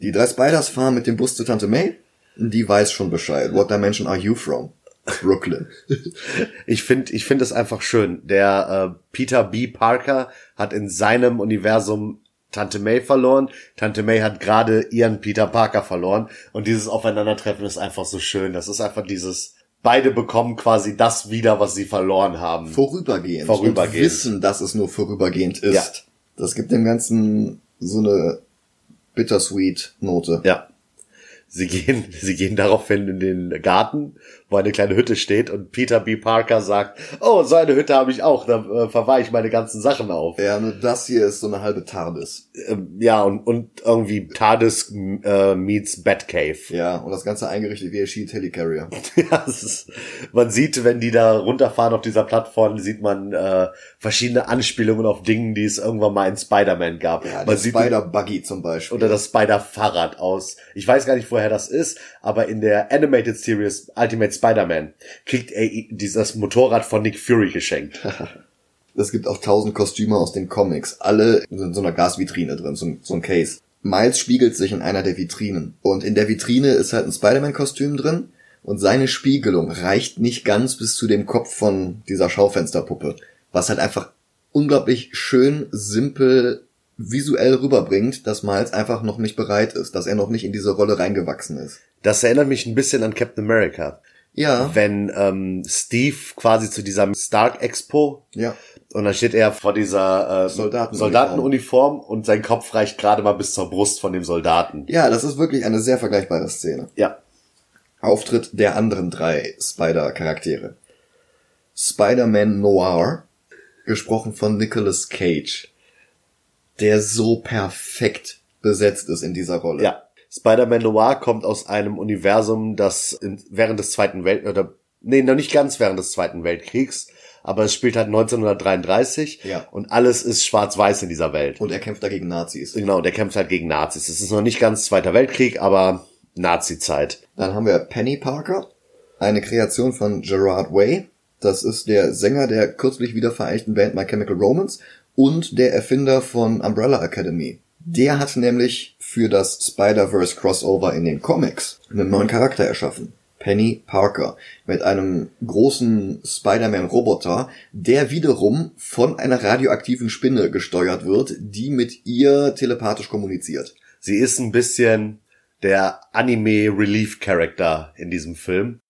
Die drei Spiders fahren mit dem Bus zu Tante May. Die weiß schon Bescheid. What dimension are you from? Brooklyn. Ich finde, ich finde es einfach schön. Der äh, Peter B. Parker hat in seinem Universum Tante May verloren. Tante May hat gerade ihren Peter Parker verloren. Und dieses Aufeinandertreffen ist einfach so schön. Das ist einfach dieses, beide bekommen quasi das wieder, was sie verloren haben. Vorübergehend. Vorübergehend. Und wissen, dass es nur vorübergehend ist. Ja. Das gibt dem Ganzen so eine bittersweet Note. Ja. Sie gehen, sie gehen daraufhin in den Garten, wo eine kleine Hütte steht und Peter B. Parker sagt, oh, so eine Hütte habe ich auch, da äh, verwahre ich meine ganzen Sachen auf. Ja, nur das hier ist so eine halbe TARDIS. Ähm, ja, und, und irgendwie TARDIS äh, meets Batcave. Ja, und das Ganze eingerichtet wie ein Shield Helicarrier. Ja, ist, man sieht, wenn die da runterfahren auf dieser Plattform, sieht man äh, verschiedene Anspielungen auf Dingen, die es irgendwann mal in Spider-Man gab. Ja, man sieht Spider-Buggy zum Beispiel. oder das Spider-Fahrrad aus. Ich weiß gar nicht, woher das ist, aber in der Animated Series Ultimate Spider-Man kriegt er dieses Motorrad von Nick Fury geschenkt. Es gibt auch tausend Kostüme aus den Comics. Alle sind in so einer Gasvitrine drin, so ein, so ein Case. Miles spiegelt sich in einer der Vitrinen. Und in der Vitrine ist halt ein Spider-Man-Kostüm drin. Und seine Spiegelung reicht nicht ganz bis zu dem Kopf von dieser Schaufensterpuppe. Was halt einfach unglaublich schön, simpel, visuell rüberbringt, dass Miles einfach noch nicht bereit ist, dass er noch nicht in diese Rolle reingewachsen ist. Das erinnert mich ein bisschen an Captain America. Ja, Wenn ähm, Steve quasi zu dieser Stark Expo ja. und dann steht er vor dieser äh, Soldatenuniform. Soldatenuniform und sein Kopf reicht gerade mal bis zur Brust von dem Soldaten. Ja, das ist wirklich eine sehr vergleichbare Szene. Ja. Auftritt der anderen drei Spider-Charaktere. Spider-Man Noir, gesprochen von Nicolas Cage, der so perfekt besetzt ist in dieser Rolle. Ja. Spider-Man Noir kommt aus einem Universum, das in, während des Zweiten Welt oder nee, noch nicht ganz während des Zweiten Weltkriegs, aber es spielt halt 1933 Ja. und alles ist schwarz-weiß in dieser Welt. Und er kämpft dagegen Nazis. Genau, der kämpft halt gegen Nazis. Es ist noch nicht ganz Zweiter Weltkrieg, aber Nazi-Zeit. Dann haben wir Penny Parker, eine Kreation von Gerard Way. Das ist der Sänger der kürzlich wiedervereinigten Band My Chemical Romance und der Erfinder von Umbrella Academy. Der hat nämlich für das Spider-Verse Crossover in den Comics einen neuen Charakter erschaffen. Penny Parker mit einem großen Spider-Man-Roboter, der wiederum von einer radioaktiven Spinne gesteuert wird, die mit ihr telepathisch kommuniziert. Sie ist ein bisschen der Anime-Relief-Character in diesem Film.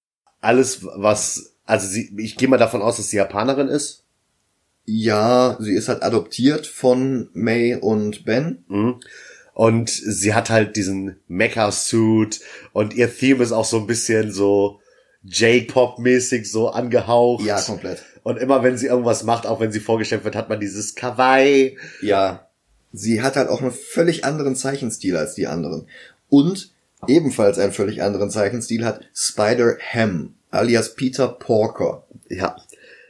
Alles, was, also sie, ich gehe mal davon aus, dass sie Japanerin ist. Ja, sie ist halt adoptiert von May und Ben. Mhm. Und sie hat halt diesen Mecha-Suit und ihr Theme ist auch so ein bisschen so J-Pop-mäßig so angehaucht. Ja, komplett. Und immer wenn sie irgendwas macht, auch wenn sie vorgestellt wird, hat man dieses Kawaii. Ja. Sie hat halt auch einen völlig anderen Zeichenstil als die anderen. Und ebenfalls einen völlig anderen Zeichenstil hat Spider-Ham, alias Peter Porker. Ja.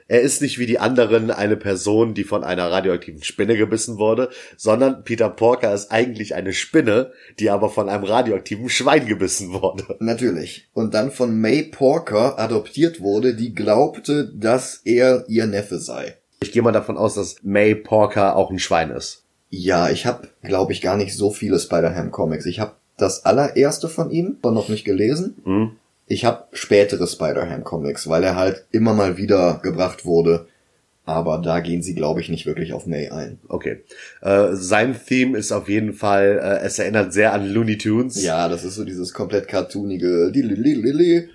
Er ist nicht wie die anderen eine Person, die von einer radioaktiven Spinne gebissen wurde, sondern Peter Porker ist eigentlich eine Spinne, die aber von einem radioaktiven Schwein gebissen wurde. Natürlich. Und dann von May Porker adoptiert wurde, die glaubte, dass er ihr Neffe sei. Ich gehe mal davon aus, dass May Porker auch ein Schwein ist. Ja, ich habe, glaube ich, gar nicht so viele Spider-Ham-Comics. Ich habe das allererste von ihm, aber noch nicht gelesen. Hm? Ich habe spätere Spider-Ham-Comics, weil er halt immer mal wieder gebracht wurde. Aber da gehen sie, glaube ich, nicht wirklich auf May ein. Okay. Äh, sein Theme ist auf jeden Fall, äh, es erinnert sehr an Looney Tunes. Ja, das ist so dieses komplett cartoonige.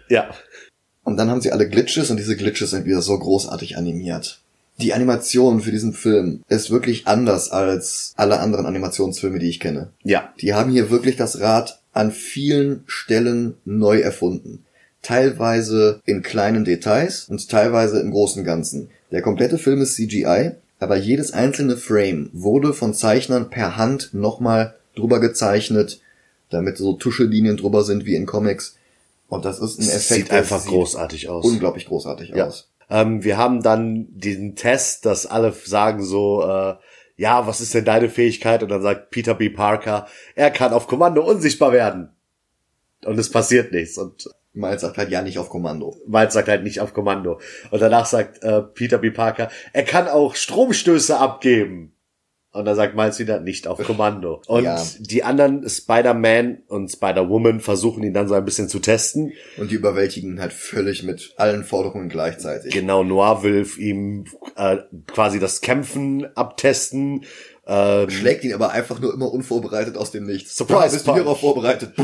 Ja. Und dann haben sie alle Glitches und diese Glitches sind wieder so großartig animiert. Die Animation für diesen Film ist wirklich anders als alle anderen Animationsfilme, die ich kenne. Ja. Die haben hier wirklich das Rad an vielen Stellen neu erfunden. Teilweise in kleinen Details und teilweise im großen Ganzen. Der komplette Film ist CGI, aber jedes einzelne Frame wurde von Zeichnern per Hand nochmal drüber gezeichnet, damit so Tuschelinien drüber sind wie in Comics. Und das ist ein Effekt, Sieht einfach sieht großartig aus. unglaublich großartig Ja. aus. Ähm, wir haben dann diesen Test, dass alle sagen so, äh, ja, was ist denn deine Fähigkeit? Und dann sagt Peter B. Parker, er kann auf Kommando unsichtbar werden. Und es passiert nichts. Und Miles sagt halt ja nicht auf Kommando. Miles sagt halt nicht auf Kommando. Und danach sagt äh, Peter B. Parker, er kann auch Stromstöße abgeben. Und da sagt Miles wieder, nicht auf Kommando. Und Ja. die anderen Spider-Man und Spider-Woman versuchen ihn dann so ein bisschen zu testen. Und die überwältigen ihn halt völlig mit allen Forderungen gleichzeitig. Genau, Noir will ihm äh, quasi das Kämpfen abtesten. Ähm, Schlägt ihn aber einfach nur immer unvorbereitet aus dem Nichts. Surprise bist du hierauf vorbereitet?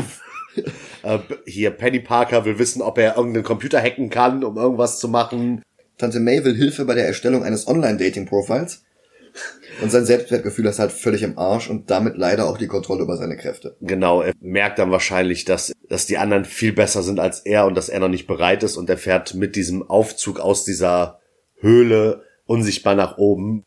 Äh, hier, Penny Parker will wissen, ob er irgendeinen Computer hacken kann, um irgendwas zu machen. Tante May will Hilfe bei der Erstellung eines Online-Dating-Profiles. Und sein Selbstwertgefühl ist halt völlig im Arsch und damit leider auch die Kontrolle über seine Kräfte. Genau, er merkt dann wahrscheinlich, dass, dass die anderen viel besser sind als er und dass er noch nicht bereit ist und er fährt mit diesem Aufzug aus dieser Höhle unsichtbar nach oben.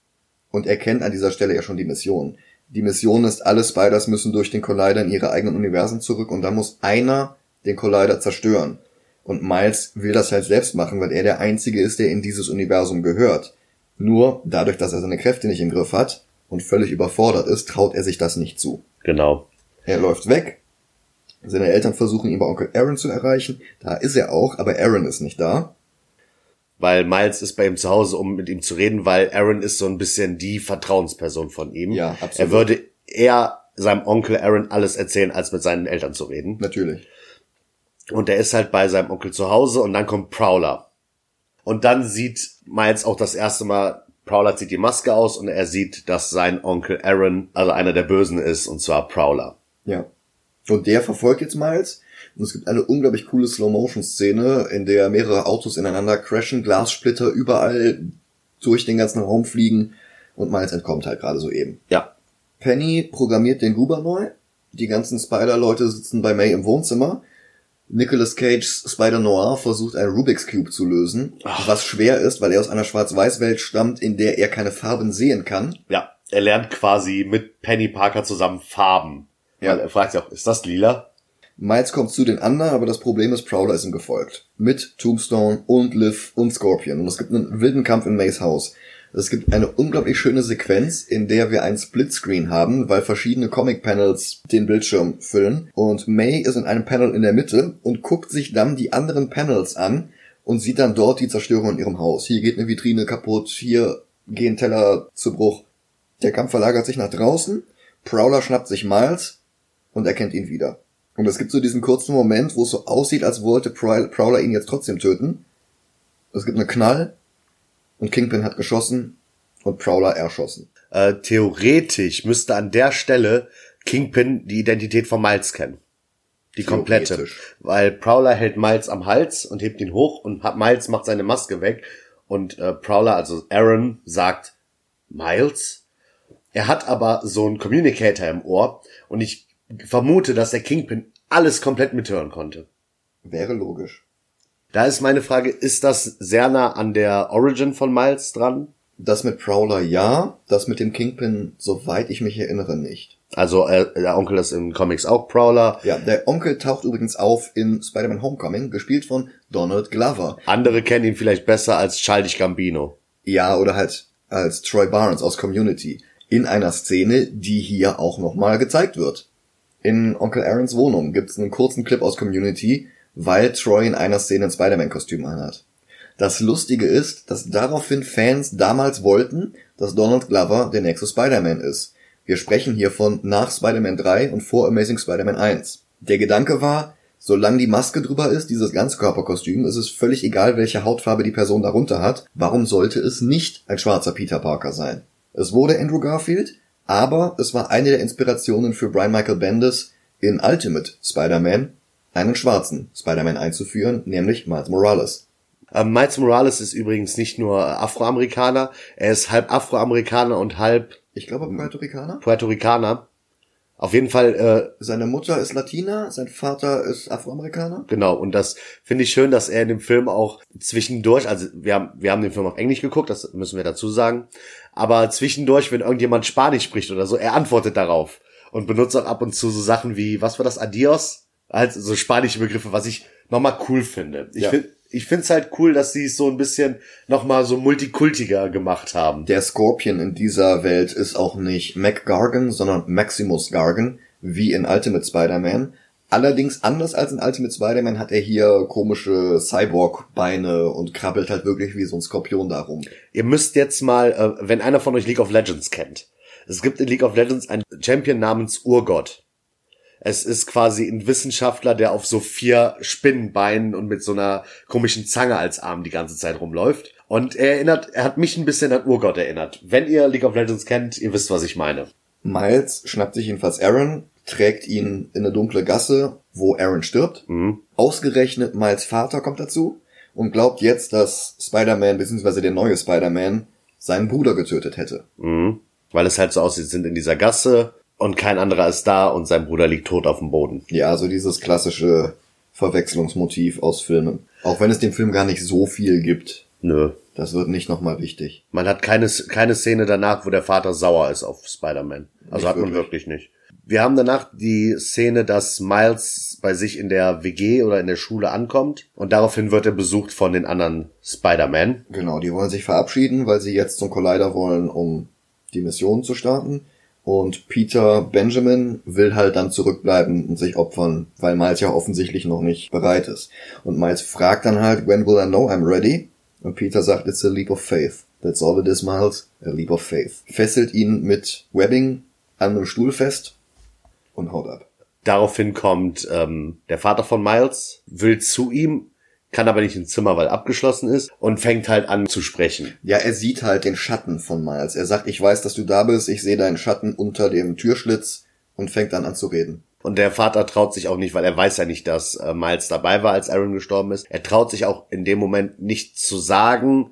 Und er kennt an dieser Stelle ja schon die Mission. Die Mission ist, alle Spiders müssen durch den Collider in ihre eigenen Universen zurück und da muss einer den Collider zerstören. Und Miles will das halt selbst machen, weil er der Einzige ist, der in dieses Universum gehört. Nur dadurch, dass er seine Kräfte nicht im Griff hat und völlig überfordert ist, traut er sich das nicht zu. Genau. Er läuft weg. Seine Eltern versuchen ihn bei Onkel Aaron zu erreichen. Da ist er auch, aber Aaron ist nicht da. Weil Miles ist bei ihm zu Hause, um mit ihm zu reden, weil Aaron ist so ein bisschen die Vertrauensperson von ihm. Ja, absolut. Er würde eher seinem Onkel Aaron alles erzählen, als mit seinen Eltern zu reden. Natürlich. Und er ist halt bei seinem Onkel zu Hause und dann kommt Prowler. Und dann sieht Miles auch das erste Mal, Prowler zieht die Maske aus und er sieht, dass sein Onkel Aaron, also einer der Bösen ist, und zwar Prowler. Ja. Und der verfolgt jetzt Miles. Und es gibt eine unglaublich coole Slow-Motion-Szene, in der mehrere Autos ineinander crashen, Glassplitter überall durch den ganzen Raum fliegen und Miles entkommt halt gerade soeben. Ja. Penny programmiert den Goober neu. Die ganzen Spider-Leute sitzen bei May im Wohnzimmer. Nicolas Cage's Spider-Noir versucht einen Rubik's Cube zu lösen, was schwer ist, weil er aus einer Schwarz-Weiß-Welt stammt, in der er keine Farben sehen kann. Ja. Er lernt quasi mit Penny Parker zusammen Farben. Ja. Weil er fragt sich auch, ist das lila? Miles kommt zu den anderen, aber das Problem ist, Prowler ist ihm gefolgt. Mit Tombstone und Liv und Scorpion. Und es gibt einen wilden Kampf in Mays Haus. Es gibt eine unglaublich schöne Sequenz, in der wir einen Splitscreen haben, weil verschiedene Comic-Panels den Bildschirm füllen. Und May ist in einem Panel in der Mitte und guckt sich dann die anderen Panels an und sieht dann dort die Zerstörung in ihrem Haus. Hier geht eine Vitrine kaputt, hier gehen Teller zu Bruch. Der Kampf verlagert sich nach draußen. Prowler schnappt sich Miles und erkennt ihn wieder. Und es gibt so diesen kurzen Moment, wo es so aussieht, als wollte Prowl- Prowler ihn jetzt trotzdem töten. Es gibt einen Knall und Kingpin hat geschossen und Prowler erschossen. Äh, theoretisch müsste an der Stelle Kingpin die Identität von Miles kennen. Die komplette. Weil Prowler hält Miles am Hals und hebt ihn hoch und hat- Miles macht seine Maske weg und äh, Prowler, also Aaron, sagt Miles? Er hat aber so einen Communicator im Ohr und ich vermute, dass der Kingpin alles komplett mithören konnte. Wäre logisch. Da ist meine Frage, ist das sehr nah an der Origin von Miles dran? Das mit Prowler ja, das mit dem Kingpin, soweit ich mich erinnere, nicht. Also äh, der Onkel ist im Comics auch Prowler. Ja, der Onkel taucht übrigens auf in Spider-Man Homecoming, gespielt von Donald Glover. Andere kennen ihn vielleicht besser als Childish Gambino. Ja, oder halt als Troy Barnes aus Community. In einer Szene, die hier auch nochmal gezeigt wird. In Onkel Aarons Wohnung gibt's einen kurzen Clip aus Community, weil Troy in einer Szene ein Spider-Man-Kostüm anhat. Das Lustige ist, dass daraufhin Fans damals wollten, dass Donald Glover der nächste Spider-Man ist. Wir sprechen hier von nach Spider-Man 3 und vor Amazing Spider-Man 1. Der Gedanke war, solange die Maske drüber ist, dieses Ganzkörperkostüm, ist es völlig egal, welche Hautfarbe die Person darunter hat. Warum sollte es nicht ein schwarzer Peter Parker sein? Es wurde Andrew Garfield, aber es war eine der Inspirationen für Brian Michael Bendis in Ultimate Spider-Man einen schwarzen Spider-Man einzuführen, nämlich Miles Morales. Ähm, Miles Morales ist übrigens nicht nur Afroamerikaner, er ist halb Afroamerikaner und halb Ich glaube Puerto Ricaner. Puerto Ricaner. Auf jeden Fall, äh, Seine Mutter ist Latina, sein Vater ist Afroamerikaner. genau, und das finde ich schön, dass er in dem Film auch zwischendurch, also wir haben, wir haben den Film auf Englisch geguckt, das müssen wir dazu sagen, aber zwischendurch, wenn irgendjemand Spanisch spricht oder so, er antwortet darauf und benutzt auch ab und zu so Sachen wie, was war das, Adios? Halt so spanische Begriffe, was ich nochmal cool finde. Ich Ja. finde ich finde es halt cool, dass sie es so ein bisschen nochmal so multikultiger gemacht haben. Der Scorpion in dieser Welt ist auch nicht Mac Gargan, sondern Maximus Gargan, wie in Ultimate Spider-Man. Allerdings anders als in Ultimate Spider-Man hat er hier komische Cyborg-Beine und krabbelt halt wirklich wie so ein Skorpion darum. Ihr müsst jetzt mal, äh, wenn einer von euch League of Legends kennt, Es gibt in League of Legends einen Champion namens Urgott. Es ist quasi ein Wissenschaftler, der auf so vier Spinnenbeinen und mit so einer komischen Zange als Arm die ganze Zeit rumläuft. Und er erinnert, er hat mich ein bisschen an Urgott erinnert. Wenn ihr League of Legends kennt, ihr wisst, was ich meine. Miles schnappt sich jedenfalls Aaron, trägt ihn in eine dunkle Gasse, wo Aaron stirbt. Mhm. Ausgerechnet Miles Vater kommt dazu und glaubt jetzt, dass Spider-Man bzw. der neue Spider-Man seinen Bruder getötet hätte. Mhm. Weil es halt so aussieht, sie sind in dieser Gasse und kein anderer ist da und sein Bruder liegt tot auf dem Boden. Ja, so dieses klassische Verwechslungsmotiv aus Filmen. Auch wenn es dem Film gar nicht so viel gibt. Nö. Das wird nicht nochmal wichtig. Man hat keine, keine Szene danach, wo der Vater sauer ist auf Spider-Man. Also Nicht hat man wirklich. wirklich nicht. Wir haben danach die Szene, dass Miles bei sich in der WG oder in der Schule ankommt und daraufhin wird er besucht von den anderen Spider-Man. Genau, die wollen sich verabschieden, weil sie jetzt zum Collider wollen, um die Mission zu starten. Und Peter Benjamin will halt dann zurückbleiben und sich opfern, weil Miles ja offensichtlich noch nicht bereit ist. Und Miles fragt dann halt, when will I know I'm ready? Und Peter sagt, it's a leap of faith. That's all it is, Miles. A leap of faith. Fesselt ihn mit Webbing an einem Stuhl fest und haut ab. Daraufhin kommt ähm, der Vater von Miles, will zu ihm, kann aber nicht ins Zimmer, weil abgeschlossen ist und fängt halt an zu sprechen. Ja, er sieht halt den Schatten von Miles. Er sagt, ich weiß, dass du da bist, ich sehe deinen Schatten unter dem Türschlitz und fängt dann an zu reden. Und der Vater traut sich auch nicht, weil er weiß ja nicht, dass äh, Miles dabei war, als Aaron gestorben ist. Er traut sich auch in dem Moment nicht zu sagen,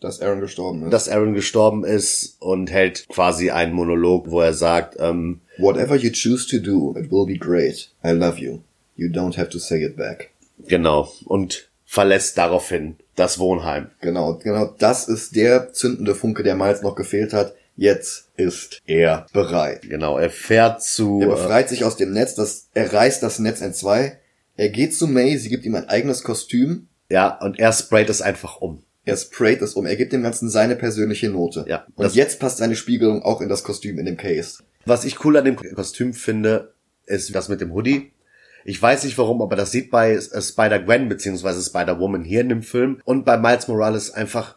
Dass Aaron gestorben ist. dass Aaron gestorben ist und hält quasi einen Monolog, wo er sagt, ähm, Whatever you choose to do, it will be great. I love you. You don't have to say it back. Genau, und verlässt daraufhin das Wohnheim. Genau, genau das ist der zündende Funke, der Miles noch gefehlt hat. Jetzt ist er bereit. Genau, er fährt zu. Er befreit sich aus dem Netz, das, er reißt das Netz in zwei. Er geht zu May, sie gibt ihm ein eigenes Kostüm. äh, ja, und er sprayt es einfach um. Er sprayt es um. Er gibt dem Ganzen seine persönliche Note. Ja, Und jetzt passt seine Spiegelung auch in das Kostüm in dem Case. Was ich cool an dem Kostüm finde, ist das mit dem Hoodie. Ich weiß nicht warum, aber das sieht bei äh, Spider-Gwen beziehungsweise Spider-Woman hier in dem Film und bei Miles Morales einfach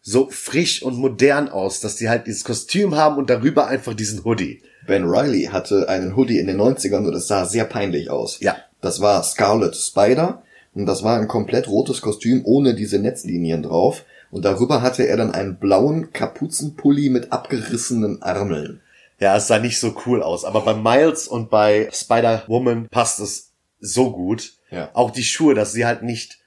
so frisch und modern aus, dass die halt dieses Kostüm haben und darüber einfach diesen Hoodie. Ben Riley hatte einen Hoodie in den 90ern und es sah sehr peinlich aus. Ja. Das war Scarlet Spider und das war ein komplett rotes Kostüm ohne diese Netzlinien drauf. Und darüber hatte er dann einen blauen Kapuzenpulli mit abgerissenen Ärmeln. Ja, es sah nicht so cool aus, aber bei Miles und bei Spider-Woman passt es so gut. Ja. Auch die Schuhe, dass sie halt nicht,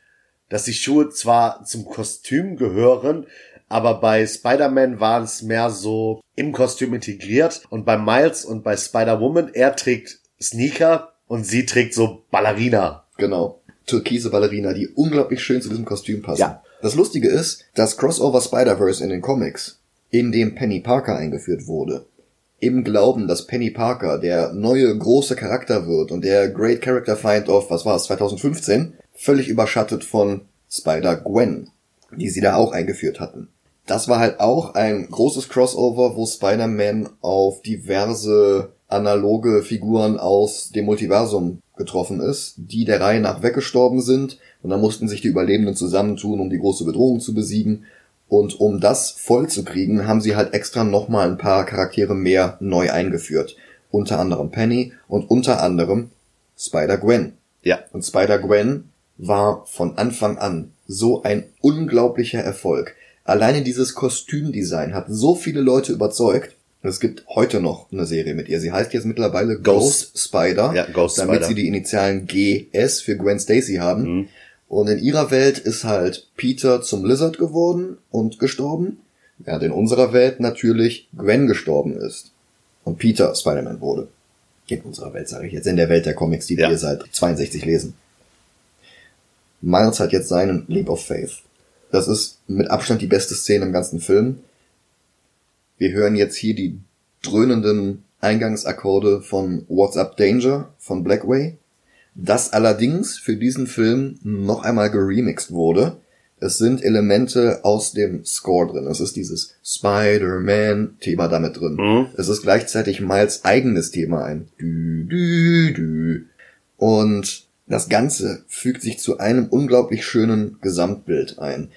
dass die Schuhe zwar zum Kostüm gehören, aber bei Spider-Man waren es mehr so im Kostüm integriert und bei Miles und bei Spider-Woman, er trägt Sneaker und sie trägt so Ballerina. Genau. Türkise Ballerina, die unglaublich schön zu diesem Kostüm passen. Ja. Das Lustige ist, dass Crossover Spider-Verse in den Comics, in dem Penny Parker eingeführt wurde, im Glauben, dass Penny Parker der neue große Charakter wird und der Great Character Find of, was war es, 2015, völlig überschattet von Spider-Gwen, die sie da auch eingeführt hatten. Das war halt auch ein großes Crossover, wo Spider-Man auf diverse analoge Figuren aus dem Multiversum getroffen ist, die der Reihe nach weggestorben sind und dann mussten sich die Überlebenden zusammentun, um die große Bedrohung zu besiegen. Und um das voll zu kriegen, haben sie halt extra nochmal ein paar Charaktere mehr neu eingeführt. Unter anderem Penny und unter anderem Spider-Gwen. Ja. Und Spider-Gwen war von Anfang an so ein unglaublicher Erfolg. Alleine dieses Kostümdesign hat so viele Leute überzeugt. Es gibt heute noch eine Serie mit ihr. Sie heißt jetzt mittlerweile Ghost, Ghost. Spider, Ja, Ghost damit Spider. sie die Initialen GS für Gwen Stacy haben. Mhm. Und in ihrer Welt ist halt Peter zum Lizard geworden und gestorben, während in unserer Welt natürlich Gwen gestorben ist und Peter Spider-Man wurde. In unserer Welt sage ich jetzt, in der Welt der Comics, die Ja. wir seit 62 lesen. Miles hat jetzt seinen Leap of Faith. Das ist mit Abstand die beste Szene im ganzen Film. Wir hören jetzt hier die dröhnenden Eingangsakkorde von What's Up Danger von Blackway, das allerdings für diesen Film noch einmal geremixed wurde. Es sind Elemente aus dem Score drin. Es ist dieses Spider-Man-Thema damit drin. Mhm. Es ist gleichzeitig Miles eigenes Thema ein. Dü, dü, dü. Und das Ganze fügt sich zu einem unglaublich schönen Gesamtbild ein.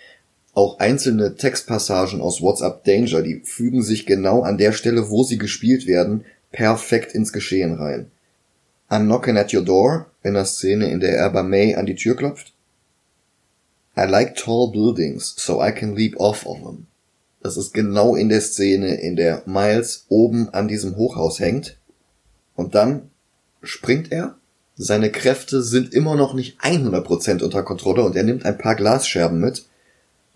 auch einzelne Textpassagen aus What's Up Danger, die fügen sich genau an der Stelle, wo sie gespielt werden, perfekt ins Geschehen rein. I'm knocking at your door, in der Szene, in der er bei May an die Tür klopft. I like tall buildings, so I can leap off of them. Das ist genau in der Szene, in der Miles oben an diesem Hochhaus hängt. Und dann springt er. Seine Kräfte sind immer noch nicht 100% unter Kontrolle und er nimmt ein paar Glasscherben mit.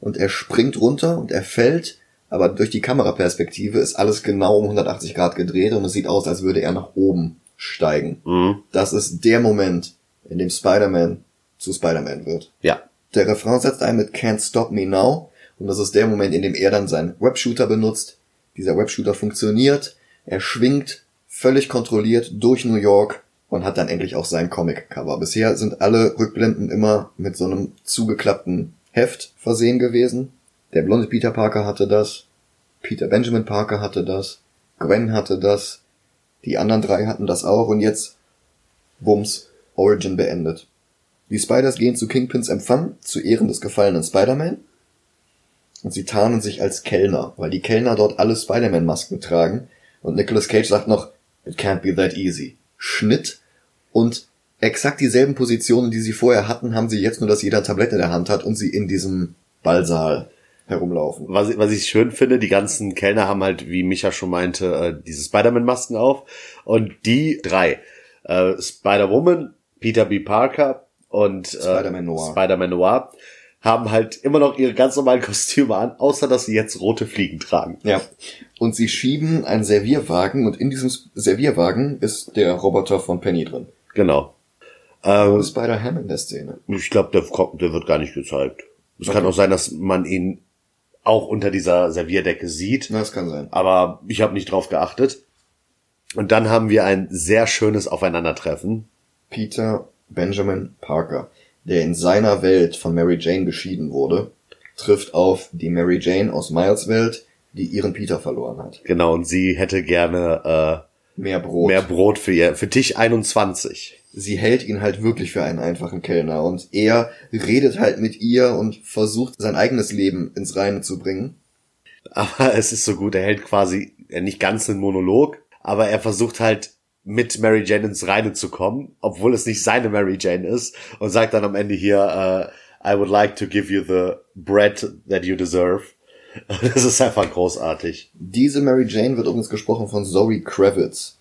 Und er springt runter und er fällt. Aber durch die Kameraperspektive ist alles genau um 180 Grad gedreht und es sieht aus, als würde er nach oben steigen. Mhm. Das ist der Moment, in dem Spider-Man zu Spider-Man wird. Ja. Der Refrain setzt ein mit Can't Stop Me Now und das ist der Moment, in dem er dann seinen Webshooter benutzt. Dieser Webshooter funktioniert, er schwingt völlig kontrolliert durch New York und hat dann endlich auch sein Comic-Cover. Bisher sind alle Rückblenden immer mit so einem zugeklappten Heft versehen gewesen. Der blonde Peter Parker hatte das, Peter Benjamin Parker hatte das, Gwen hatte das, die anderen drei hatten das auch und jetzt, Bums, Origin beendet. Die Spiders gehen zu Kingpins Empfang zu Ehren des gefallenen Spider-Man und sie tarnen sich als Kellner, weil die Kellner dort alle Spider-Man-Masken tragen und Nicolas Cage sagt noch, it can't be that easy. Schnitt und exakt dieselben Positionen, die sie vorher hatten, haben sie jetzt nur, dass jeder Tablette in der Hand hat und sie in diesem Ballsaal herumlaufen. Was, ich- was ich schön finde, die ganzen Kellner haben halt, wie Micha schon meinte, äh, diese Spider-Man-Masken auf. Und die drei, äh, Spider-Woman, Peter B. Parker und äh, Spider-Man Noir. Spider-Man Noir, haben halt immer noch ihre ganz normalen Kostüme an, außer dass sie jetzt rote Fliegen tragen. Ja. Und sie schieben einen Servierwagen und in diesem Servierwagen ist der Roboter von Penny drin. Genau. Äh, Spider-Ham in der Szene. ich glaube, der, der wird gar nicht gezeigt. Es kann auch sein, dass man ihn auch unter dieser Servierdecke sieht. Na, das kann sein. aber ich habe nicht drauf geachtet. Und dann haben wir ein sehr schönes Aufeinandertreffen. Peter Benjamin Parker, der in seiner Welt von Mary Jane geschieden wurde, trifft auf die Mary Jane aus Miles Welt, die ihren Peter verloren hat. Genau, und sie hätte gerne Mehr äh, Brot. mehr Brot für ihr, für Tisch 21. Sie hält ihn halt wirklich für einen einfachen Kellner und er redet halt mit ihr und versucht sein eigenes Leben ins Reine zu bringen. Aber es ist so gut, er hält quasi äh, nicht ganz einen Monolog, aber er versucht halt mit Mary Jane ins Reine zu kommen, obwohl es nicht seine Mary Jane ist und sagt dann am Ende hier, äh, I would like to give you the bread that you deserve. Das ist einfach großartig. Diese Mary Jane wird übrigens gesprochen von Zoe Kravitz.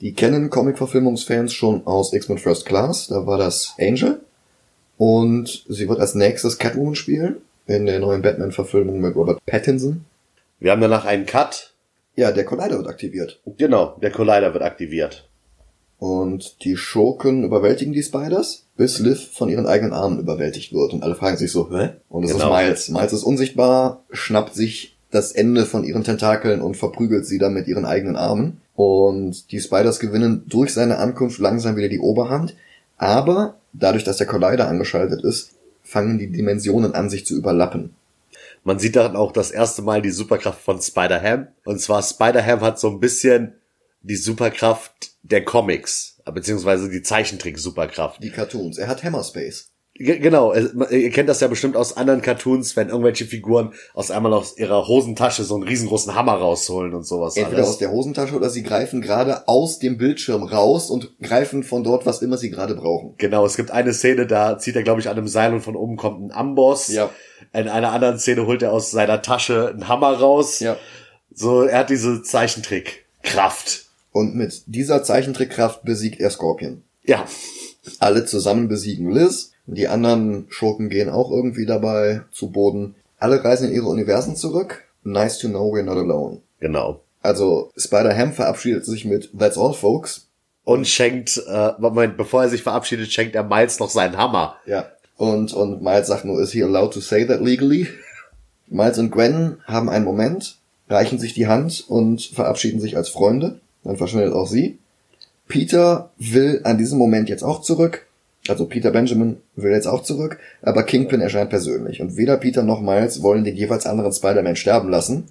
Die kennen Comic-Verfilmungsfans schon aus X-Men First Class, da war das Angel. Und sie wird als nächstes Catwoman spielen, in der neuen Batman-Verfilmung mit Robert Pattinson. Wir haben danach einen Cut. Ja, der Collider wird aktiviert. Genau, der Collider wird aktiviert. Und die Schurken überwältigen die Spiders, bis Liv von ihren eigenen Armen überwältigt wird. Und alle fragen sich so, hä? Und es Genau. ist Miles. Miles ist unsichtbar, schnappt sich das Ende von ihren Tentakeln und verprügelt sie dann mit ihren eigenen Armen. Und die Spiders gewinnen durch seine Ankunft langsam wieder die Oberhand. Aber dadurch, dass der Collider angeschaltet ist, fangen die Dimensionen an, sich zu überlappen. Man sieht dann auch das erste Mal die Superkraft von Spider-Ham. Und zwar Spider-Ham hat so ein bisschen die Superkraft der Comics, beziehungsweise die Zeichentrick-Superkraft. Die Cartoons. Er hat Hammerspace. Ge- Genau, ihr kennt das ja bestimmt aus anderen Cartoons, wenn irgendwelche Figuren aus einmal aus ihrer Hosentasche so einen riesengroßen Hammer rausholen und sowas Entweder alles. aus der Hosentasche oder sie greifen gerade aus dem Bildschirm raus und greifen von dort, was immer sie gerade brauchen. Genau, es gibt eine Szene, da zieht er, glaube ich, an einem Seil und von oben kommt ein Amboss. Ja. In einer anderen Szene holt er aus seiner Tasche einen Hammer raus. Ja. So, er hat diese Zeichentrick-Kraft. Und mit dieser Zeichentrickkraft besiegt er Scorpion. Ja, Alle zusammen besiegen Liz. Die anderen Schurken gehen auch irgendwie dabei zu Boden. Alle reisen in ihre Universen zurück. Nice to know we're not alone. genau. Also Spider-Ham verabschiedet sich mit That's all, folks. Und schenkt, äh, Moment, bevor er sich verabschiedet, schenkt er Miles noch seinen Hammer. Ja. Und, und Miles sagt nur, is he allowed to say that legally? Miles und Gwen haben einen Moment, reichen sich die Hand und verabschieden sich als Freunde. Dann verschwindet auch sie. Peter will an diesem Moment jetzt auch zurück. Also Peter Benjamin will jetzt auch zurück, aber Kingpin erscheint persönlich. Und weder Peter noch Miles wollen den jeweils anderen Spider-Man sterben lassen.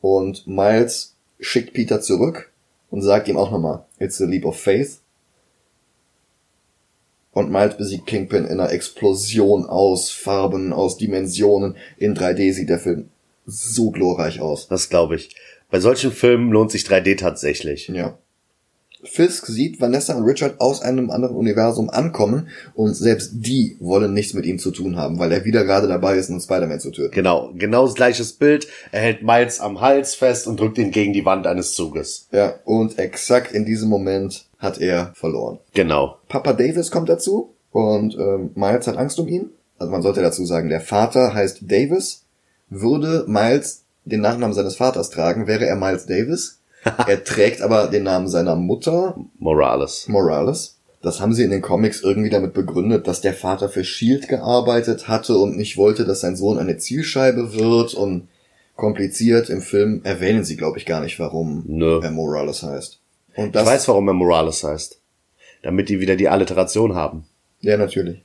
Und Miles schickt Peter zurück und sagt ihm auch nochmal, it's a leap of faith. Und Miles besiegt Kingpin in einer Explosion aus Farben, aus Dimensionen. In 3D sieht der Film so glorreich aus. Das glaube ich. Bei solchen Filmen lohnt sich 3D tatsächlich. Ja. Fisk sieht Vanessa und Richard aus einem anderen Universum ankommen und selbst die wollen nichts mit ihm zu tun haben, weil er wieder gerade dabei ist, einen Spider-Man zu töten. Genau, genau das gleiches Bild. Er hält Miles am Hals fest und drückt ihn gegen die Wand eines Zuges. Ja, und exakt in diesem Moment hat er verloren. Genau. Papa Davis kommt dazu und ähm, Miles hat Angst um ihn. Also man sollte dazu sagen, der Vater heißt Davis. Würde Miles den Nachnamen seines Vaters tragen, wäre er Miles Davis. Er trägt aber den Namen seiner Mutter, Morales. Morales. Das haben sie in den Comics irgendwie damit begründet, dass der Vater für Shield gearbeitet hatte und nicht wollte, dass sein Sohn eine Zielscheibe wird und kompliziert im Film erwähnen sie, glaube ich, gar nicht, warum Nö. er Morales heißt. Und Ich das, weiß, warum er Morales heißt. Damit die wieder die Alliteration haben. ja, natürlich.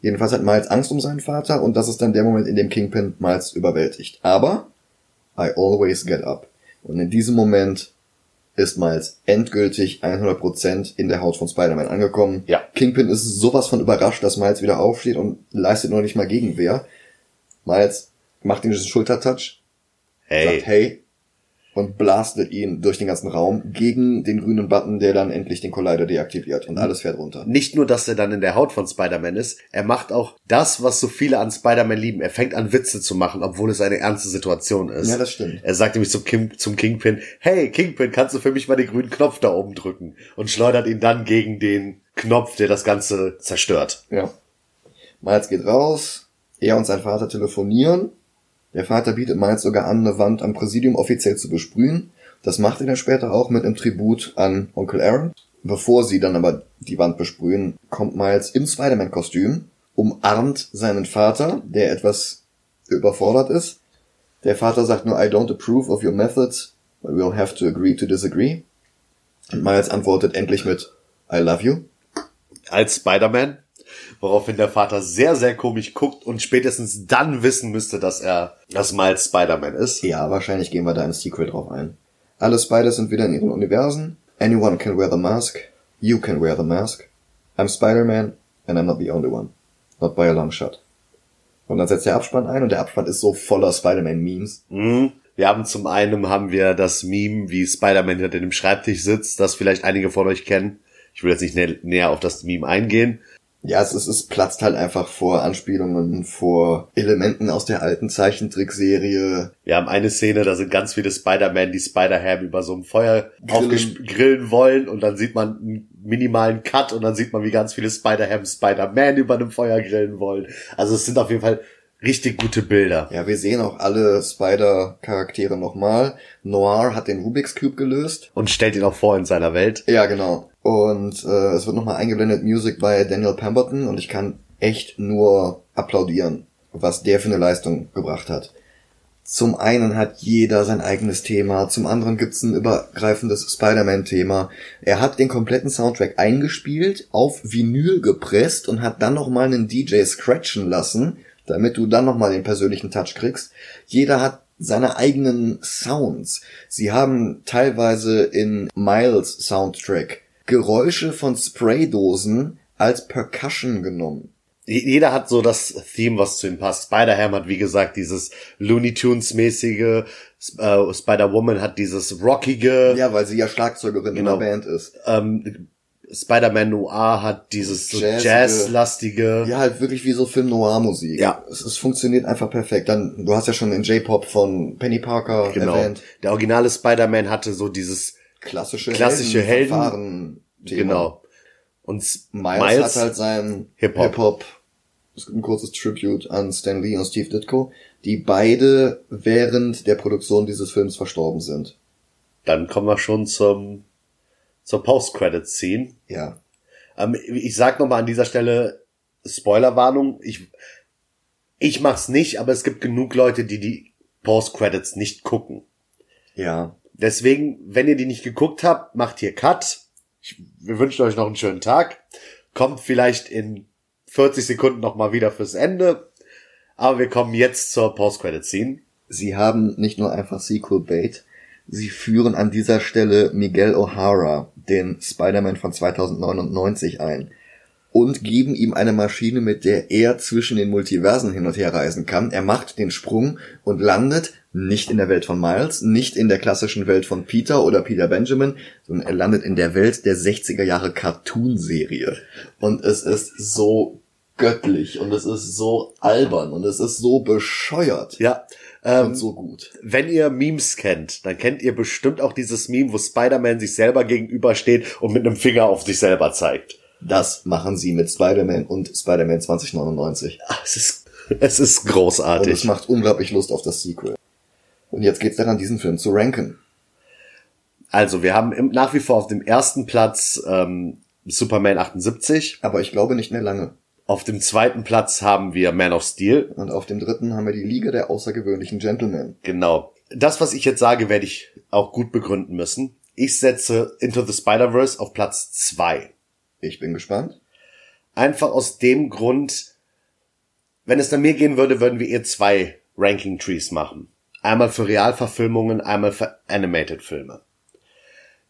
Jedenfalls hat Miles Angst um seinen Vater und das ist dann der Moment, in dem Kingpin Miles überwältigt. Aber I always get up. Und in diesem Moment ist Miles endgültig 100% in der Haut von Spider-Man angekommen. Ja. Kingpin ist sowas von überrascht, dass Miles wieder aufsteht und leistet noch nicht mal Gegenwehr. Miles macht ihm diesen Schultertouch, Hey. sagt hey und blastet ihn durch den ganzen Raum gegen den grünen Button, der dann endlich den Collider deaktiviert und alles fährt runter. Nicht nur, dass er dann in der Haut von Spider-Man ist, er macht auch das, was so viele an Spider-Man lieben. Er fängt an Witze zu machen, obwohl es eine ernste Situation ist. Ja, das stimmt. Er sagt nämlich zum, King, zum Kingpin, hey Kingpin, kannst du für mich mal den grünen Knopf da oben drücken? Und schleudert ihn dann gegen den Knopf, der das Ganze zerstört. Ja. Miles geht raus, er und sein Vater telefonieren. Der Vater bietet Miles sogar an, eine Wand am Präsidium offiziell zu besprühen. Das macht er dann später auch mit einem Tribut an Onkel Aaron. Bevor sie dann aber die Wand besprühen, kommt Miles im Spider-Man-Kostüm, umarmt seinen Vater, der etwas überfordert ist. Der Vater sagt nur, I don't approve of your methods, but we'll have to agree to disagree. Und Miles antwortet endlich mit, I love you. Als Spider-Man. Woraufhin der Vater sehr, sehr komisch guckt und spätestens dann wissen müsste, dass er, dass Miles Spider-Man ist. Ja, wahrscheinlich gehen wir da in Sequel drauf ein. Alle Spiders sind wieder in ihren Universen. Anyone can wear the mask. You can wear the mask. I'm Spider-Man and I'm not the only one. Not by a long shot. Und dann setzt der Abspann ein und der Abspann ist so voller Spider-Man-Memes. Mhm. Wir haben zum einen haben wir das Meme, wie Spider-Man hinter dem Schreibtisch sitzt, das vielleicht einige von euch kennen. Ich will jetzt nicht nä näher auf das Meme eingehen. Ja, es, ist, es platzt halt einfach vor Anspielungen, vor Elementen aus der alten Zeichentrickserie. Wir haben eine Szene, da sind ganz viele Spider-Man, die Spider-Ham über so einem Feuer Grillen. grillen. wollen und dann sieht man einen minimalen Cut und dann sieht man, wie ganz viele Spider-Ham Spider-Man über einem Feuer grillen wollen. Also es sind auf jeden Fall richtig gute Bilder. Ja, wir sehen auch alle Spider-Charaktere nochmal. Noir hat den Rubik's Cube gelöst. Und stellt ihn auch vor in seiner Welt. Ja, genau. Und äh, es wird nochmal eingeblendet Music bei Daniel Pemberton und ich kann echt nur applaudieren, was der für eine Leistung gebracht hat. Zum einen hat jeder sein eigenes Thema, zum anderen gibt's ein übergreifendes Spider-Man-Thema. Er hat den kompletten Soundtrack eingespielt, auf Vinyl gepresst und hat dann nochmal einen DJ scratchen lassen, damit du dann nochmal den persönlichen Touch kriegst. Jeder hat seine eigenen Sounds. Sie haben teilweise in Miles Soundtrack Geräusche von Spraydosen als Percussion genommen. Jeder hat so das Theme, was zu ihm passt. Spider-Ham hat, wie gesagt, dieses Looney Tunes-mäßige. Äh, Spider-Woman hat dieses rockige. Ja, weil sie ja Schlagzeugerin Genau. in der Band ist. Ähm, Spider-Man Noir hat dieses so. Jazz-lastige. Ja, halt wirklich wie so Film Noir Musik. Ja. Es, es funktioniert einfach perfekt. Dann, du hast ja schon den J-Pop von Penny Parker Genau. erwähnt. Der originale Spider-Man hatte so dieses, Klassische, Klassische Helden. Thema. genau. Und Miles, Miles, hat halt sein Hip-Hop. Hip-Hop. Es gibt ein kurzes Tribute an Stan Lee und Steve Ditko, die beide während der Produktion dieses Films verstorben sind. dann kommen wir schon zum, zur Post-Credit-Scene. Ja. Ähm, ich sag nochmal an dieser Stelle Spoilerwarnung. Ich, ich mach's nicht, aber es gibt genug Leute, die die Post-Credits nicht gucken. Ja. Deswegen, wenn ihr die nicht geguckt habt, macht hier Cut. Ich, wir wünschen euch noch einen schönen Tag. Kommt vielleicht in 40 Sekunden nochmal wieder fürs Ende. Aber wir kommen jetzt zur Post-Credit-Scene. Sie haben nicht nur einfach Sequel Bait, sie führen an dieser Stelle Miguel O'Hara, den Spider-Man von 2099 ein. und geben ihm eine Maschine, mit der er zwischen den Multiversen hin und her reisen kann. Er macht den Sprung und landet nicht in der Welt von Miles, nicht in der klassischen Welt von Peter oder Peter Benjamin, sondern er landet in der Welt der 60er Jahre Cartoon-Serie. Und es ist so göttlich und es ist so albern und es ist so bescheuert. Ja. Ähm, und so gut. Wenn ihr Memes kennt, dann kennt ihr bestimmt auch dieses Meme, wo Spider-Man sich selber gegenübersteht und mit einem Finger auf sich selber zeigt. Das machen sie mit Spider-Man und Spider-Man 2099. Ach, es ist, es ist großartig. Und es macht unglaublich Lust auf das Sequel. Und jetzt geht's daran, diesen Film zu ranken. Also, wir haben im, nach wie vor auf dem ersten Platz ähm, Superman 78. Aber ich glaube nicht mehr lange. Auf dem zweiten Platz haben wir Man of Steel. Und auf dem dritten haben wir die Liga der außergewöhnlichen Gentlemen. Genau. Das, was ich jetzt sage, werde ich auch gut begründen müssen. Ich setze Into the Spider-Verse auf Platz zwei. Ich bin gespannt. Einfach aus dem Grund, wenn es nach mir gehen würde, würden wir eher zwei Ranking Trees machen. Einmal für Realverfilmungen, einmal für Animated-Filme.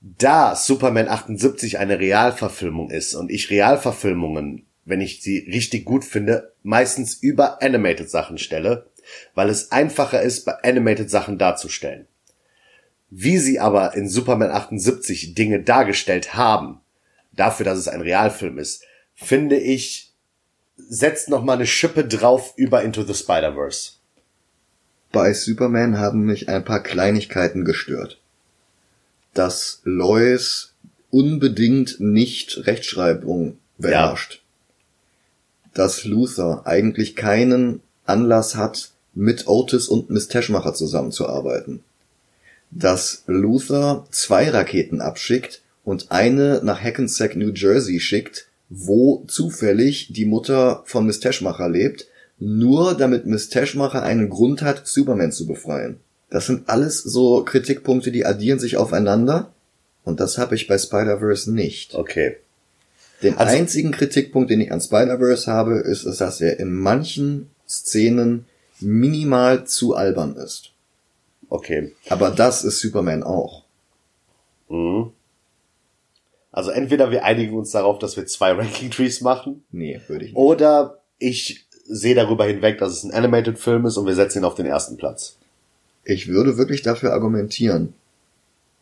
Da Superman 78 eine Realverfilmung ist und ich Realverfilmungen, wenn ich sie richtig gut finde, meistens über Animated-Sachen stelle, weil es einfacher ist, bei Animated-Sachen darzustellen. Wie sie aber in Superman 78 Dinge dargestellt haben, dafür, dass es ein Realfilm ist, finde ich, setzt noch mal eine Schippe drauf über Into the Spider-Verse. Bei Superman haben mich ein paar Kleinigkeiten gestört. Dass Lois unbedingt nicht Rechtschreibung beherrscht. Ja. Dass Luther eigentlich keinen Anlass hat, mit Otis und Miss Teschmacher zusammenzuarbeiten. Dass Luther zwei Raketen abschickt und eine nach Hackensack, New Jersey schickt, wo zufällig die Mutter von Miss Teschmacher lebt, nur damit Miss Teschmacher einen Grund hat, Superman zu befreien. Das sind alles so Kritikpunkte, die addieren sich aufeinander. Und das habe ich bei Spider-Verse nicht. Okay. Den also, einzigen Kritikpunkt, den ich an Spider-Verse habe, ist, ist, dass er in manchen Szenen minimal zu albern ist. Okay. Aber das ist Superman auch. Mhm. Also entweder wir einigen uns darauf, dass wir zwei Ranking Trees machen. Nee, würde ich nicht. Oder ich sehe darüber hinweg, dass es ein Animated Film ist und wir setzen ihn auf den ersten Platz. Ich würde wirklich dafür argumentieren,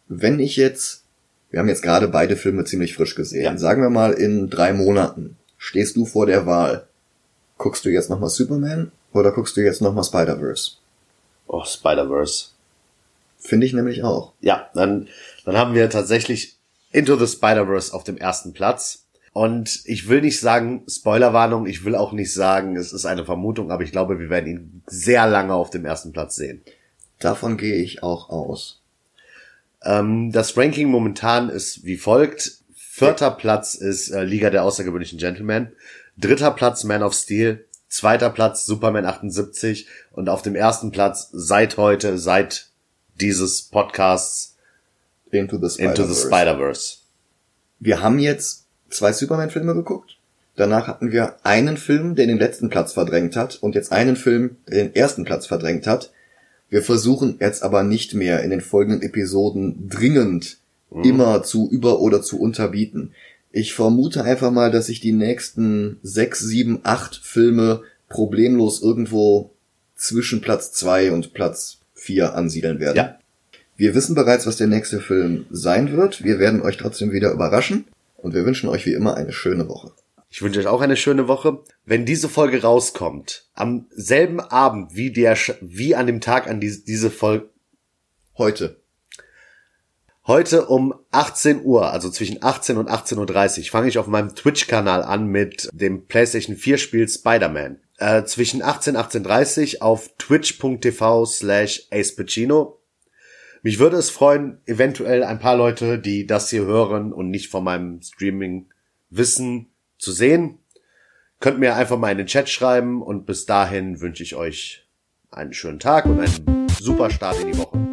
wenn ich jetzt, wir haben jetzt gerade beide Filme ziemlich frisch gesehen, ja. sagen wir mal in drei Monaten, stehst du vor der Wahl, guckst du jetzt nochmal Superman oder guckst du jetzt nochmal Spider-Verse? Oh, Spider-Verse. Finde ich nämlich auch. Ja, dann, dann haben wir tatsächlich Into the Spider-Verse auf dem ersten Platz. Und ich will nicht sagen Spoilerwarnung, ich will auch nicht sagen, es ist eine Vermutung, aber ich glaube, wir werden ihn sehr lange auf dem ersten Platz sehen. Davon gehe ich auch aus. Ähm, das Ranking momentan ist wie folgt. Vierter Platz ist äh, Liga der außergewöhnlichen Gentlemen. Dritter Platz Man of Steel. Zweiter Platz Superman 78. Und auf dem ersten Platz seit heute, seit dieses Podcasts Into the Spider-Verse. Spider wir haben jetzt zwei Superman-Filme geguckt. Danach hatten wir einen Film, der den letzten Platz verdrängt hat und jetzt einen Film, der den ersten Platz verdrängt hat. Wir versuchen jetzt aber nicht mehr in den folgenden Episoden dringend mhm. immer zu über- oder zu unterbieten. Ich vermute einfach mal, dass sich die nächsten sechs, sieben, acht Filme problemlos irgendwo zwischen Platz zwei und Platz vier ansiedeln werden. Ja. Wir wissen bereits, was der nächste Film sein wird. Wir werden euch trotzdem wieder überraschen. Und wir wünschen euch wie immer eine schöne Woche. Ich wünsche euch auch eine schöne Woche. Wenn diese Folge rauskommt, am selben Abend wie der, wie an dem Tag an die, diese Folge. Heute. Heute um 18 Uhr, also zwischen 18 und 18.30 Uhr, fange ich auf meinem Twitch-Kanal an mit dem PlayStation 4 Spiel Spider-Man. Äh, zwischen 18 und 18.30 Uhr auf twitch.tv slash acepacino mich würde es freuen, eventuell ein paar Leute, die das hier hören und nicht von meinem Streaming wissen, zu sehen. Könnt mir einfach mal in den Chat schreiben und bis dahin wünsche ich euch einen schönen Tag und einen super Start in die Woche.